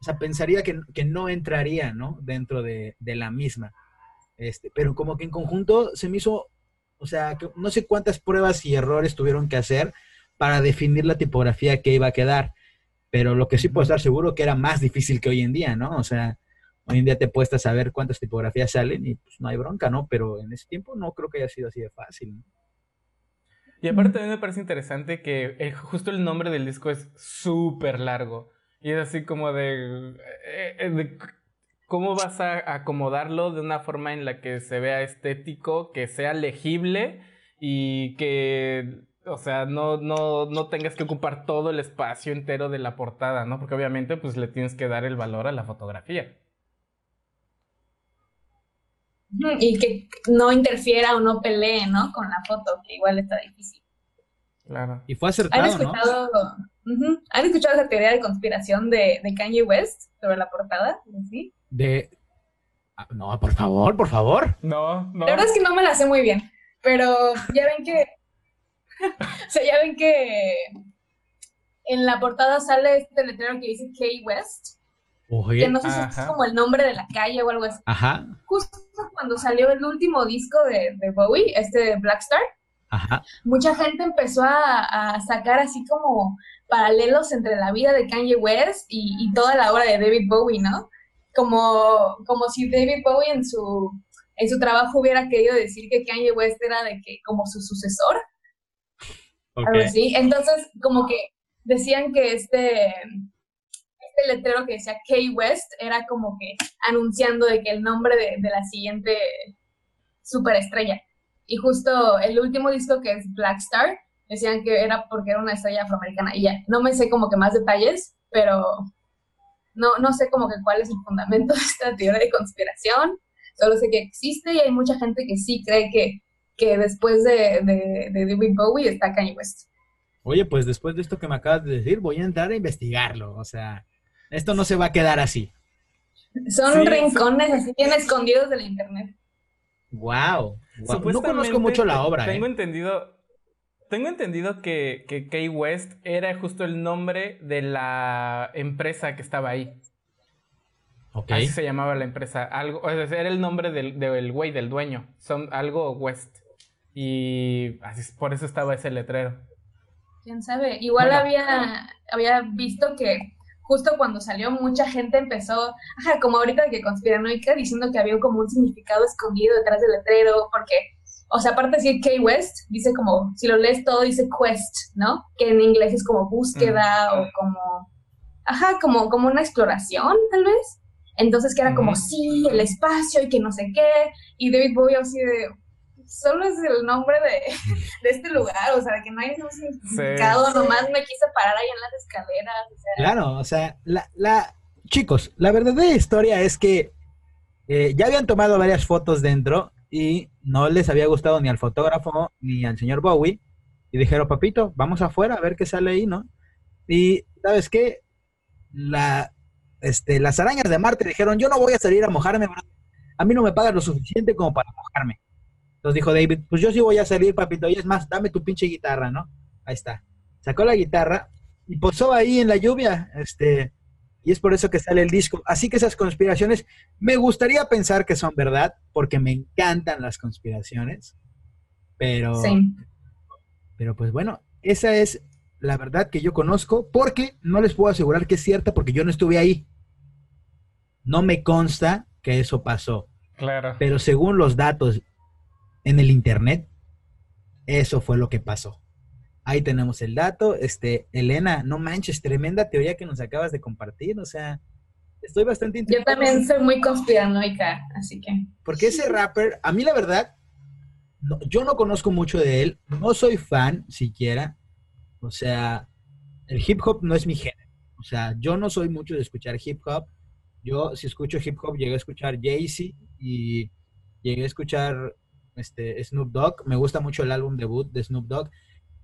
o sea, pensaría que, no entraría, ¿no? Dentro de, de, la misma. Este, pero como que en conjunto se me hizo, o sea, que no sé cuántas pruebas y errores tuvieron que hacer para definir la tipografía que iba a quedar. Pero lo que sí puedo estar seguro que era más difícil que hoy en día, ¿no? O sea, hoy en día te puedes saber cuántas tipografías salen y pues no hay bronca, ¿no? Pero en ese tiempo no creo que haya sido así de fácil.
Y aparte también me parece interesante que justo el nombre del disco es súper largo. Y es así como de, eh, eh, de, cómo vas a acomodarlo de una forma en la que se vea estético, que sea legible y que, o sea, no, no, no tengas que ocupar todo el espacio entero de la portada, ¿no? Porque obviamente pues le tienes que dar el valor a la fotografía.
Y que no interfiera o no pelee, ¿no? Con la foto, que igual está difícil.
Claro.
Y fue acertado,
¿Han escuchado, ¿Han escuchado esa teoría de conspiración de, de Kanye West sobre la portada? ¿Sí?
De... Ah, no, por favor, por favor.
No, no.
La verdad es que no me la sé muy bien, pero ya ven que... o sea, ya ven que en la portada sale este letrero que dice Kanye West que no sé si es como el nombre de la calle o algo así.
Ajá.
Justo cuando salió el último disco de, de Bowie, este Blackstar,
Ajá.
mucha gente empezó a, sacar así como paralelos entre la vida de Kanye West y, toda la obra de David Bowie, ¿no? Como, como si David Bowie en su, en su trabajo hubiera querido decir que Kanye West era de que como su sucesor. Algo así. Entonces, como que decían que este este letrero que decía Kay West era como que anunciando de que el nombre de, la siguiente superestrella. Y justo el último disco que es Black Star, decían que era porque era una estrella afroamericana. Y ya, no me sé como que más detalles, pero no, no sé como que cuál es el fundamento de esta teoría de conspiración. Solo sé que existe y hay mucha gente que sí cree que, que después de, de, de David Bowie está Kanye West.
Oye, pues después de esto que me acabas de decir, voy a entrar a investigarlo. O sea, esto no se va a quedar así.
Son rincones así bien escondidos del internet.
Wow. No conozco mucho la obra.
Tengo
¿eh?
entendido. Tengo entendido que, que Kay West era justo el nombre de la empresa que estaba ahí.
Ok.
Así se llamaba la empresa. Algo, era el nombre del, güey, del dueño. Son, algo West. Y así, por eso estaba ese letrero.
Quién sabe. Igual había, había visto que justo cuando salió mucha gente empezó, ajá, como ahorita que conspiranoica, diciendo que había como un significado escondido detrás del letrero, porque, o sea, aparte de decir K-West, dice como, si lo lees todo, dice quest, ¿no? Que en inglés es como búsqueda o como, ajá, como, como una exploración, tal vez. Entonces que era como, sí, el espacio y que no sé qué, y David Bowie así de, solo es el nombre de, de este lugar, o sea, que no hay un significado, nomás me quise parar ahí en las escaleras. O sea.
Claro, o sea, la, la, chicos, la verdadera historia es que eh, ya habían tomado varias fotos dentro y no les había gustado ni al fotógrafo ni al señor Bowie. Y dijeron, papito, vamos afuera a ver qué sale ahí, ¿no? Y, ¿sabes qué? La, este, las arañas de Marte dijeron, yo no voy a salir a mojarme, a mí no me pagan lo suficiente como para mojarme. Entonces dijo David, pues yo sí voy a salir, papito, y es más, dame tu pinche guitarra, ¿no? Ahí está. Sacó la guitarra y posó ahí en la lluvia, este, y es por eso que sale el disco. Así que esas conspiraciones, me gustaría pensar que son verdad, porque me encantan las conspiraciones, pero,
sí.
pero pues bueno, esa es la verdad que yo conozco, porque no les puedo asegurar que es cierta, porque yo no estuve ahí. No me consta que eso pasó.
Claro.
Pero según los datos en el internet. Eso fue lo que pasó. Ahí tenemos el dato. Este, Elena, no manches, tremenda teoría que nos acabas de compartir. O sea, estoy bastante
Yo también soy muy conspiranoica, así que.
Porque ese rapper, a mí la verdad, yo no conozco mucho de él, no soy fan siquiera. O sea, el hip hop no es mi género. O sea, yo no soy mucho de escuchar hip hop. Yo, si escucho hip hop, llegué a escuchar Jay-Z y llegué a escuchar este, Snoop Dogg. Me gusta mucho el álbum debut de Snoop Dogg,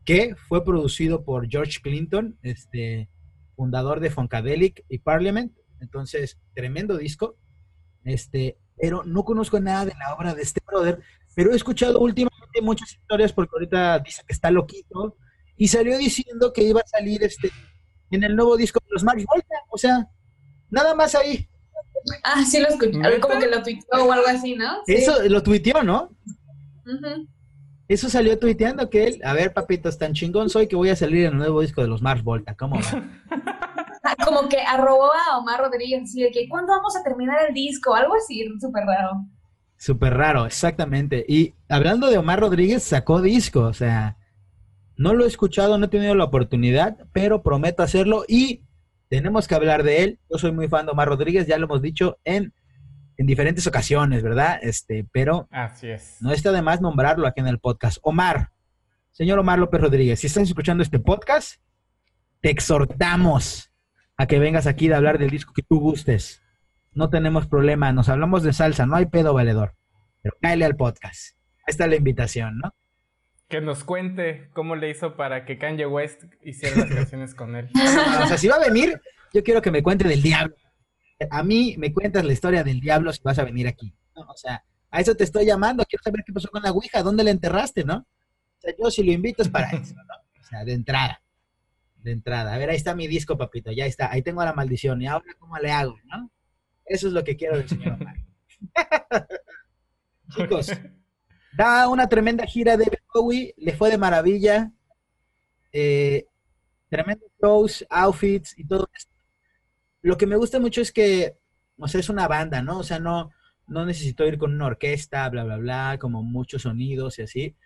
que fue producido por George Clinton, este, fundador de Funkadelic y Parliament. Entonces, tremendo disco. Este, pero no conozco nada de la obra de este brother, pero he escuchado últimamente muchas historias porque ahorita dice que está loquito y salió diciendo que iba a salir este en el nuevo disco de los Mario Volta, o sea, nada más ahí.
Ah, sí lo escuché, como que lo tuiteó o algo así, ¿no?
Eso lo tuiteó, ¿no? Eso salió tuiteando que él, a ver, papitos, tan chingón soy que voy a salir en el nuevo disco de los Mars Volta, ¿cómo
Como que arrobó a Omar Rodríguez, así de que, ¿cuándo vamos a terminar el disco? Algo así, súper raro.
Súper raro, exactamente. Y hablando de Omar Rodríguez, sacó disco, o sea, No lo he escuchado, no he tenido la oportunidad, pero prometo hacerlo y tenemos que hablar de él. Yo soy muy fan de Omar Rodríguez, ya lo hemos dicho en, en diferentes ocasiones, ¿verdad? Este, pero
Así es.
no está de más nombrarlo aquí en el podcast. Omar, señor Omar López Rodríguez, si estás escuchando este podcast, te exhortamos a que vengas aquí a hablar del disco que tú gustes. No tenemos problema, nos hablamos de salsa, no hay pedo valedor. Pero cáele al podcast. Ahí está la invitación, ¿no?
Que nos cuente cómo le hizo para que Kanye West hiciera las canciones con él.
O sea, si va a venir, yo quiero que me cuente del diablo. A mí me cuentas la historia del diablo si vas a venir aquí. O sea, a eso te estoy llamando. Quiero saber qué pasó con la Ouija, dónde la enterraste, ¿no? O sea, yo si lo invito es para eso, ¿no? O sea, de entrada. De entrada. A ver, ahí está mi disco, papito. Ya está. Ahí tengo la maldición. ¿Y ahora cómo le hago, no? Eso es lo que quiero del señor Omar. Chicos, da una tremenda gira de Bowie, le fue de maravilla. Eh, tremendos shows, outfits y todo esto. Lo que me gusta mucho es que, o sea, es una banda, ¿no? O sea, no, no necesito ir con una orquesta, bla, bla, bla, como muchos sonidos y así.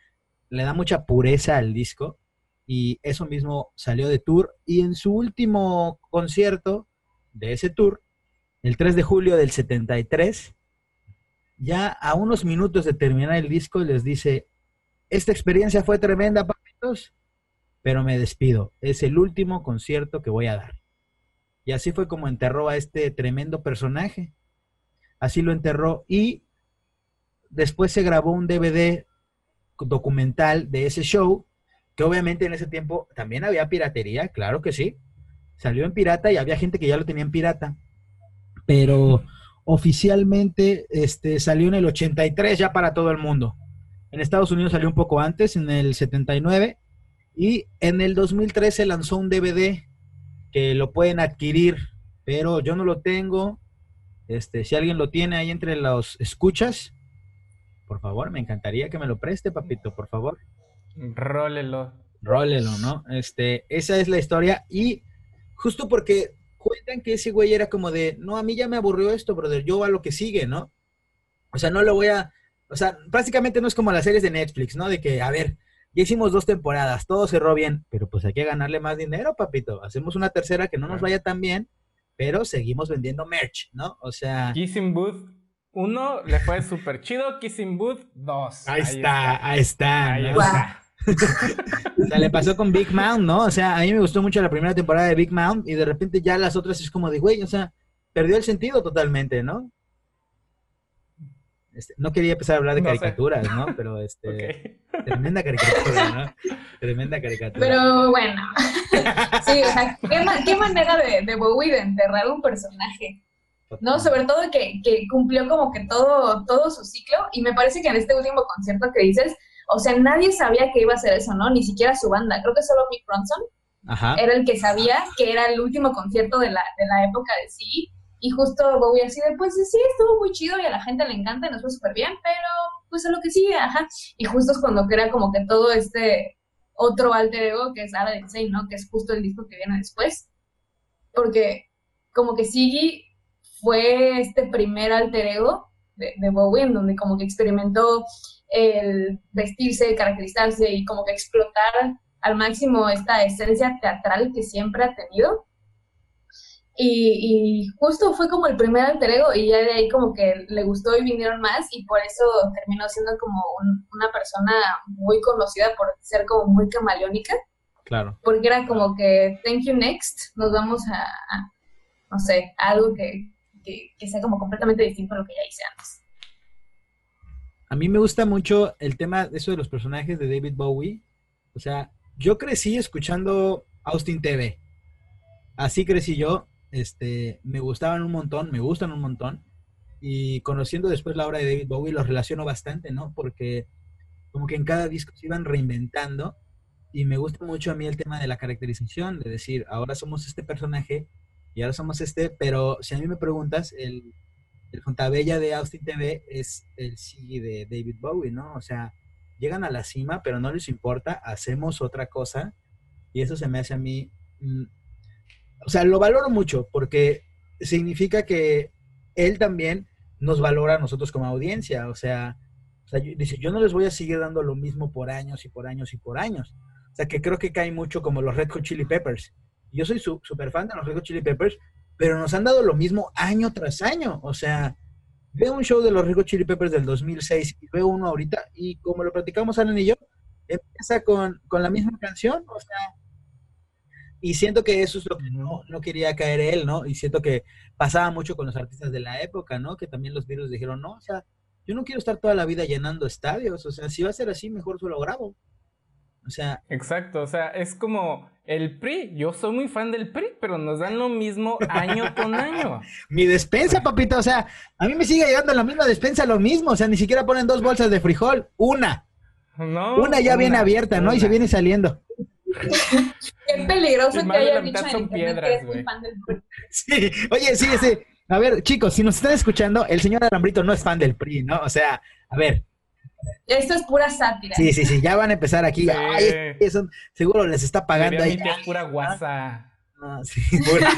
Le da mucha pureza al disco y eso mismo salió de tour. Y en su último concierto de ese tour, el 3 de julio del 73, ya a unos minutos de terminar el disco, les dice, esta experiencia fue tremenda, papitos, pero me despido. Es el último concierto que voy a dar. Y así fue como enterró a este tremendo personaje. Así lo enterró y después se grabó un DVD documental de ese show, que obviamente en ese tiempo también había piratería, claro que sí. Salió en pirata y había gente que ya lo tenía en pirata. Pero oficialmente este, salió en el 83 ya para todo el mundo. En Estados Unidos salió un poco antes, en el 79. Y en el 2003 se lanzó un DVD que lo pueden adquirir, pero yo no lo tengo. Este, si alguien lo tiene ahí entre los escuchas, por favor, me encantaría que me lo preste, papito, por favor.
Rólelo.
Rólelo, ¿no? Este, esa es la historia. Y justo porque cuentan que ese güey era como de, no, a mí ya me aburrió esto, brother, yo a lo que sigue, ¿no? O sea, no lo voy a, o sea, prácticamente no es como las series de Netflix, ¿no? De que, a ver, ya hicimos dos temporadas, todo cerró bien, pero pues hay que ganarle más dinero, papito. Hacemos una tercera que no nos vaya tan bien, pero seguimos vendiendo merch, ¿no? O sea...
Kissing Booth 1 le fue súper chido, Kissing Booth 2.
Ahí, está, ahí está.
Ahí
¿no?
está.
O sea, le pasó con Big Mount, ¿no? O sea, a mí me gustó mucho la primera temporada de Big Mount y de repente ya las otras es como de, güey, o sea, perdió el sentido totalmente, ¿no? Este, no quería empezar a hablar de
No sé.
caricaturas, ¿no? Pero este,
Ok.
Tremenda caricatura, ¿no? Tremenda caricatura.
Pero bueno, sí, o sea, qué, ma- qué manera de, de Bowie de enterrar un personaje, ¿no? Sobre todo que, que cumplió como que todo, todo su ciclo y me parece que en este último concierto que dices, o sea, nadie sabía que iba a hacer eso, ¿no? Ni siquiera su banda, creo que solo Mick Ronson
Ajá.
era el que sabía que era el último concierto de la, de la época de sí. Y justo Bowie así de, pues sí, estuvo muy chido y a la gente le encanta y nos fue súper bien, pero pues a lo que sigue, ajá. Y justo es cuando crea como que todo este otro alter ego que es Ara Insane, ¿no? Que es justo el disco que viene después. Porque como que Siggy fue este primer alter ego de, de Bowie en donde como que experimentó el vestirse, caracterizarse y como que explotar al máximo esta esencia teatral que siempre ha tenido. Y, y justo fue como el primer alter ego y ya de ahí como que le gustó y vinieron más y por eso terminó siendo como un- una persona muy conocida por ser como muy camaleónica,
Claro.
porque era como que thank you next, nos vamos a, a, no sé, a algo que, que, que sea como completamente distinto a lo que ya hice antes.
A mí me gusta mucho el tema de eso de los personajes de David Bowie. O sea, yo crecí escuchando Austin TV. Así crecí yo. Este, me gustaban un montón, me gustan un montón. Y conociendo después la obra de David Bowie, los relaciono bastante, ¿no? Porque como que en cada disco se iban reinventando. Y me gusta mucho a mí el tema de la caracterización, de decir, ahora somos este personaje y ahora somos este, pero si a mí me preguntas, el, el Fontabella de Austin TV es el sí de David Bowie, ¿no? O sea, llegan a la cima, pero no les importa, hacemos otra cosa y eso se me hace a mí, o sea, lo valoro mucho porque significa que él también nos valora a nosotros como audiencia, o sea, o sea, dice, yo no les voy a seguir dando lo mismo por años y por años y por años. O sea, que creo que cae mucho como los Red Hot Chili Peppers. Yo soy súper fan de los Red Hot Chili Peppers, pero nos han dado lo mismo año tras año. O sea, veo un show de los Red Hot Chili Peppers del 2006 y veo uno ahorita y como lo platicamos Alan y yo, empieza con, con la misma canción, o sea, y siento que eso es lo que no, no, quería caer él, ¿no? Y siento que pasaba mucho con los artistas de la época, ¿no? Que también los virus dijeron, no, o sea, yo no quiero estar toda la vida llenando estadios, o sea, si va a ser así, mejor solo grabo. O sea.
Exacto, o sea, es como el PRI. Yo soy muy fan del PRI, pero nos dan lo mismo año con año.
Mi despensa, papita, o sea, a mí me sigue llegando la misma despensa lo mismo, o sea, ni siquiera ponen dos bolsas de frijol, una. No. Una ya viene abierta, ¿no? Y se viene saliendo.
Qué peligroso que haya dicho en piedras,
que fan del PRI. Sí, oye, sí, sí. A ver, chicos, si nos están escuchando, el señor Alambrito no es fan del PRI, ¿no? O sea, a ver,
esto es pura sátira.
Sí, sí, sí, ya van a empezar aquí. eso, seguro les está pagando ahí.
es pura guasa.
No, sí, pura...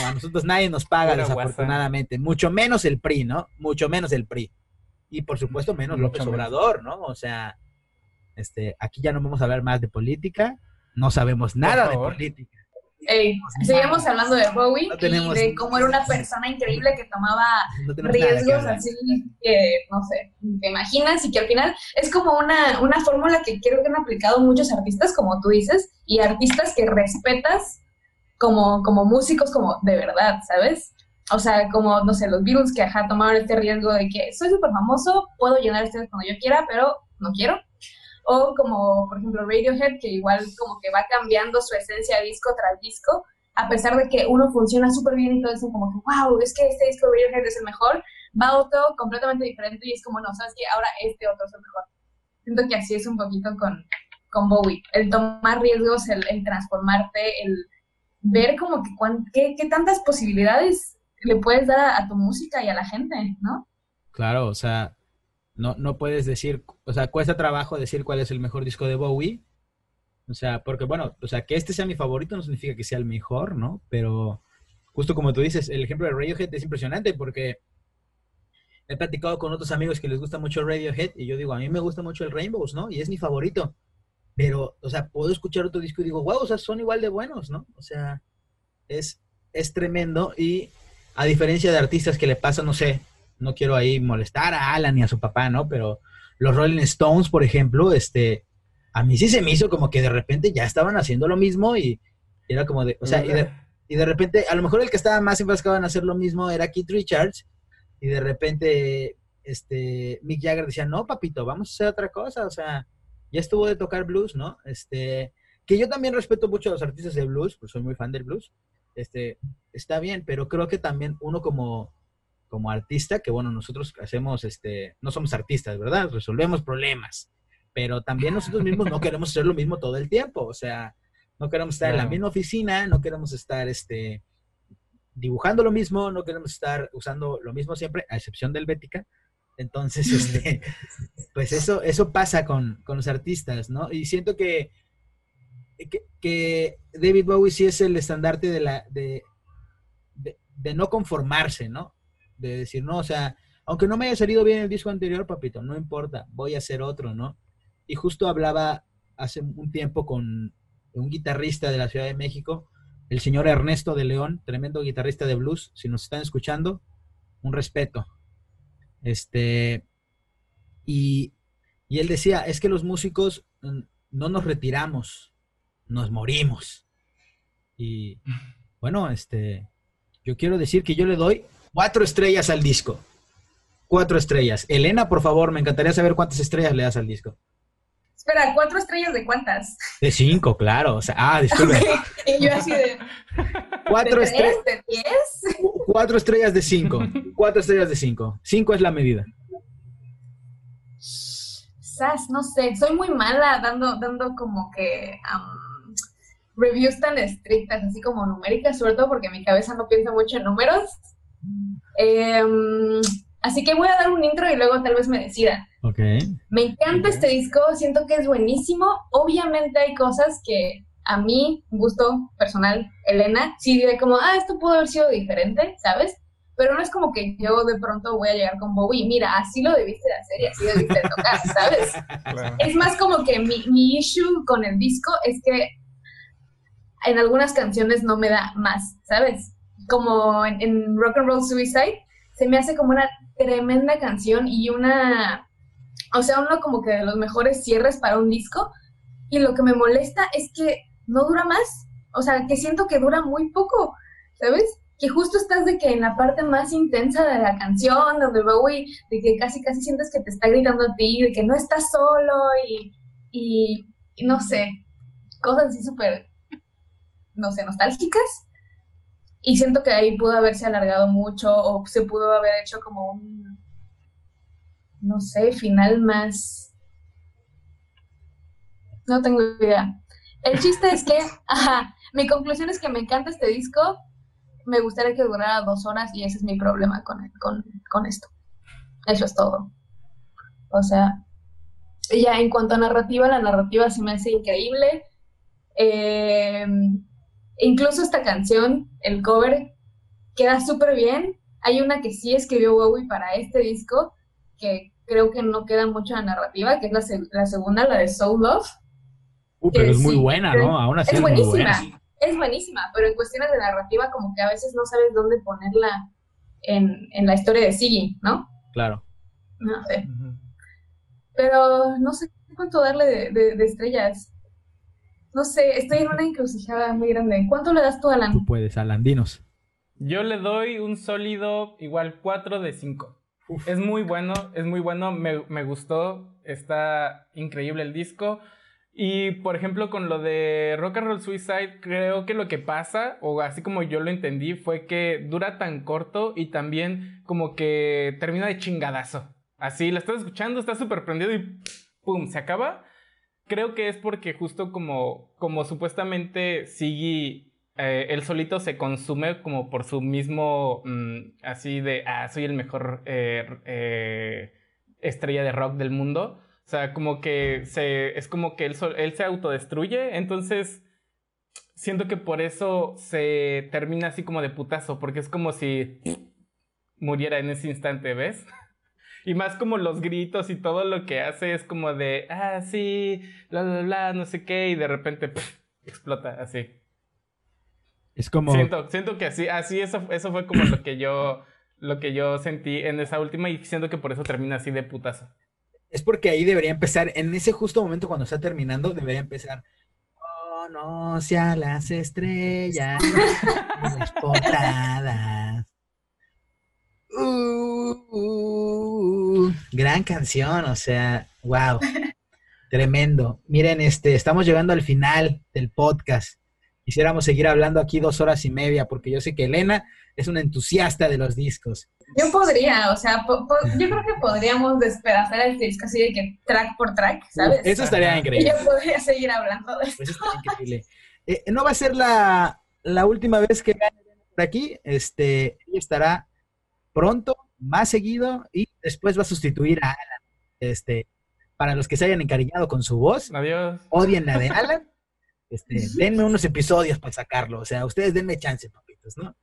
no, a nosotros nadie nos paga, desafortunadamente. Mucho menos el PRI, ¿no? Mucho menos el PRI. Y por supuesto, menos López Obrador, ¿no? O sea, este, aquí ya no vamos a hablar más de política. No sabemos nada de política.
Ey, seguimos hablando de Bowie y de cómo era una persona increíble que tomaba riesgos así que, no sé, te imaginas y que al final es como una, una fórmula que creo que han aplicado muchos artistas, como tú dices, y artistas que respetas como, como músicos, como de verdad, ¿sabes? O sea, como, no sé, los virus que ajá tomaron este riesgo de que soy súper famoso, puedo llenar este cuando yo quiera, pero no quiero o como por ejemplo Radiohead, que igual como que va cambiando su esencia disco tras disco, a pesar de que uno funciona súper bien y todo dicen como que, wow, es que este disco Radiohead es el mejor, va otro completamente diferente y es como, no, sabes que ahora este otro es el mejor. Siento que así es un poquito con, con Bowie, el tomar riesgos, el, transformarte, el ver como que qué, tantas posibilidades le puedes dar a, a tu música y a la gente, ¿no?
Claro, o sea, no, no puedes decir, o sea, cuesta trabajo decir cuál es el mejor disco de Bowie. O sea, porque bueno, o sea, que este sea mi favorito no significa que sea el mejor, ¿no? Pero justo como tú dices, el ejemplo de Radiohead es impresionante porque he platicado con otros amigos que les gusta mucho Radiohead y yo digo, a mí me gusta mucho el Rainbows, ¿no? Y es mi favorito. Pero, o sea, puedo escuchar otro disco y digo, wow, o sea, son igual de buenos, ¿no? O sea, es, es tremendo y a diferencia de artistas que le pasan, no sé, no quiero ahí molestar a Alan ni a su papá, ¿no? Pero los Rolling Stones, por ejemplo, este, a mí sí se me hizo como que de repente ya estaban haciendo lo mismo y, era como de, o sea, y de, repente, a lo mejor el que estaba más enfrascado en hacer lo mismo era Keith Richards y de repente, este, Mick Jagger decía, no, papito, vamos a hacer otra cosa, o sea, ya estuvo de tocar blues, ¿no? Este, que yo también respeto mucho a los artistas de blues, pues soy muy fan del blues, este, está bien, pero creo que también uno como como artista, que bueno, nosotros hacemos, este, no somos artistas, ¿verdad? Resolvemos problemas, pero también nosotros mismos no queremos hacer lo mismo todo el tiempo, o sea, no queremos estar en la misma oficina, no queremos estar, este, dibujando lo mismo, no queremos estar usando lo mismo siempre, a excepción del Bética. Entonces, este, pues eso, eso pasa con, los artistas, ¿no? Y siento que, que, David Bowie sí es el estandarte de la, de, de no conformarse, ¿no? De decir, no, o sea, aunque no me haya salido bien el disco anterior, papito, no importa, voy a hacer otro, ¿no? Y justo hablaba hace un tiempo con un guitarrista de la Ciudad de México, el señor Ernesto de León, tremendo guitarrista de blues, si nos están escuchando, un respeto. Este, y, y él decía, es que los músicos mm, no nos retiramos, nos morimos. Y bueno, este, yo quiero decir que yo le doy Cuatro estrellas al disco. Cuatro estrellas. Elena, por favor, me encantaría saber cuántas estrellas le das al disco.
Espera, ¿cuatro estrellas de cuántas?
De cinco, claro. O sea, ah, disculpe.
y yo así de.
Cuatro estrellas.
¿De diez?
Cuatro estrellas de cinco. Cuatro estrellas de cinco. Cinco es la medida.
Sas, no sé, soy muy mala dando, dando como que reviews tan estrictas, así como numéricas, sobre todo porque mi cabeza no piensa mucho en números. Em, así que voy a dar un intro y luego tal vez me decida. Me encanta este disco, siento que es buenísimo. Obviamente hay cosas que a mí, gusto personal, Elena, sí diré como, ah, esto pudo haber sido diferente, ¿sabes? pero no es como que yo de pronto voy a llegar con Bowie, mira, así lo debiste de hacer y así debiste de tocar, ¿sabes? Es más como que mi, mi issue con el disco es que en algunas canciones no me da más, ¿sabes? Como en, en Rock and Roll Suicide, se me hace como una tremenda canción y una, o sea, uno como que de los mejores cierres para un disco. Y lo que me molesta es que no dura más, o sea, que siento que dura muy poco, ¿sabes? Que justo estás de que en la parte más intensa de la canción, donde Bowie, de que casi casi sientes que te está gritando a ti, de que no estás solo y, y, no sé, cosas así súper, no sé, nostálgicas. Y siento que ahí pudo haberse alargado mucho o se pudo haber hecho como un, no sé, final más... No tengo idea. El chiste es que, ajá, mi conclusión es que me encanta este disco, me gustaría que durara dos horas y ese es mi problema con, con, con esto. Eso es todo. O sea, ya en cuanto a narrativa, la narrativa se me hace increíble. Eh, Incluso esta canción, el cover, queda súper bien. Hay una que sí escribió Bowie para este disco, que creo que no queda mucho en la narrativa, que es la, la segunda, la de Soul Love.
Uh, pero es muy buena, ¿no? Aún así
es, buenísima. Es buenísima, pero en cuestiones de narrativa como que a veces no sabes dónde ponerla en, en la historia de Siggy, ¿no?
Claro.
No sé. Pero no sé cuánto darle de, de, de estrellas. No sé, estoy en una encrucijada muy grande. ¿Cuánto le das tú, Alan?
Tú puedes, Alan, dinos.
Yo le doy un sólido igual 4 de 5. Es muy bueno, es muy bueno, me, me, gustó, está increíble el disco. Y por ejemplo, con lo de Rock and Roll Suicide, creo que lo que pasa, o así como yo lo entendí, fue que dura tan corto y también como que termina de chingadazo. Así, la estás escuchando, estás súper prendido y ¡pum! se acaba creo que es porque justo como, como supuestamente Siggy, eh, él solito se consume como por su mismo, mm, así de, ah, soy el mejor eh, eh, estrella de rock del mundo. O sea, como que se, es como que él, él se autodestruye, entonces siento que por eso se termina así como de putazo, porque es como si muriera en ese instante, ¿ves? Y más como los gritos y todo lo que hace es como de, ah, sí, bla, bla, bla, no sé qué, y de repente explota así.
Es como...
Siento, siento que así, así eso, eso fue como lo que yo, lo que yo sentí en esa última y siento que por eso termina así de putazo.
Es porque ahí debería empezar, en ese justo momento cuando está terminando, debería empezar, oh, no, sea las estrellas, las portadas. Uh, uh, gran canción, o sea, wow, tremendo. Miren, este, estamos llegando al final del podcast. Quisiéramos seguir hablando aquí dos horas y media, porque yo sé que Elena es una entusiasta de los discos.
Yo podría, o sea, yo creo que podríamos despedazar el disco así de que track por track, ¿sabes?
eso estaría increíble.
yo podría seguir hablando de
eso. Eso estaría increíble. Eh, no va a ser la, la última vez que gane por aquí, este, ella estará pronto, más seguido, y después va a sustituir a Alan. Este, para los que se hayan encariñado con su voz,
Adiós.
odien la de Alan. Este, denme unos episodios para sacarlo. O sea, ustedes denme chance, papitos, ¿no?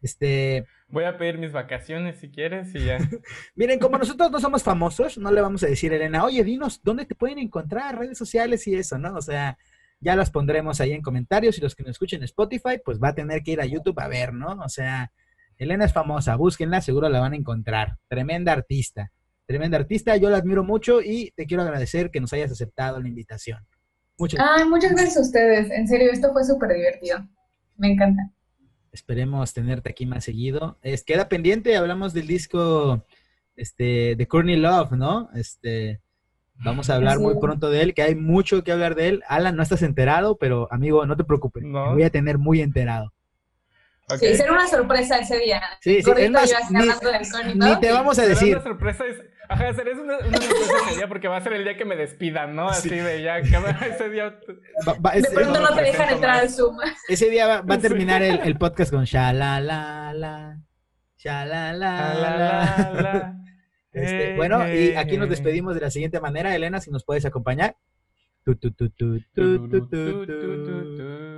Este.
Voy a pedir mis vacaciones si quieres y ya.
Miren, como nosotros no somos famosos, no le vamos a decir a Elena, oye, dinos dónde te pueden encontrar, redes sociales y eso, ¿no? O sea, ya las pondremos ahí en comentarios y los que nos escuchen en Spotify, pues va a tener que ir a YouTube a ver, ¿no? O sea, Elena es famosa, búsquenla, seguro la van a encontrar. Tremenda artista, tremenda artista, yo la admiro mucho y te quiero agradecer que nos hayas aceptado la invitación.
Muchas Ay, muchas gracias a ustedes, en serio, esto fue súper divertido. Me encanta.
Esperemos tenerte aquí más seguido. Es, queda pendiente, hablamos del disco este, de Courtney Love, ¿no? Este, vamos a hablar muy pronto de él, que hay mucho que hablar de él. Alan, no estás enterado, pero amigo, no te preocupes, me voy a tener muy enterado.
Okay. Sí, será una sorpresa ese día.
Sí, sí, es más, ni, ni, te vamos a decir.
Una sorpresa es, ajá, será una, una sorpresa ese día porque va a ser el día que me despidan, ¿no? Así sí. de ya, ese día.
Va, va, de pronto no, no te dejan entrar al Zoom.
Ese día va, va a terminar el, el, podcast con shalalala, shalalala. Este, bueno, y aquí nos despedimos de la siguiente manera. Elena, si nos puedes acompañar. Tu, tu, tu, tu, tu, tu, tu, tu.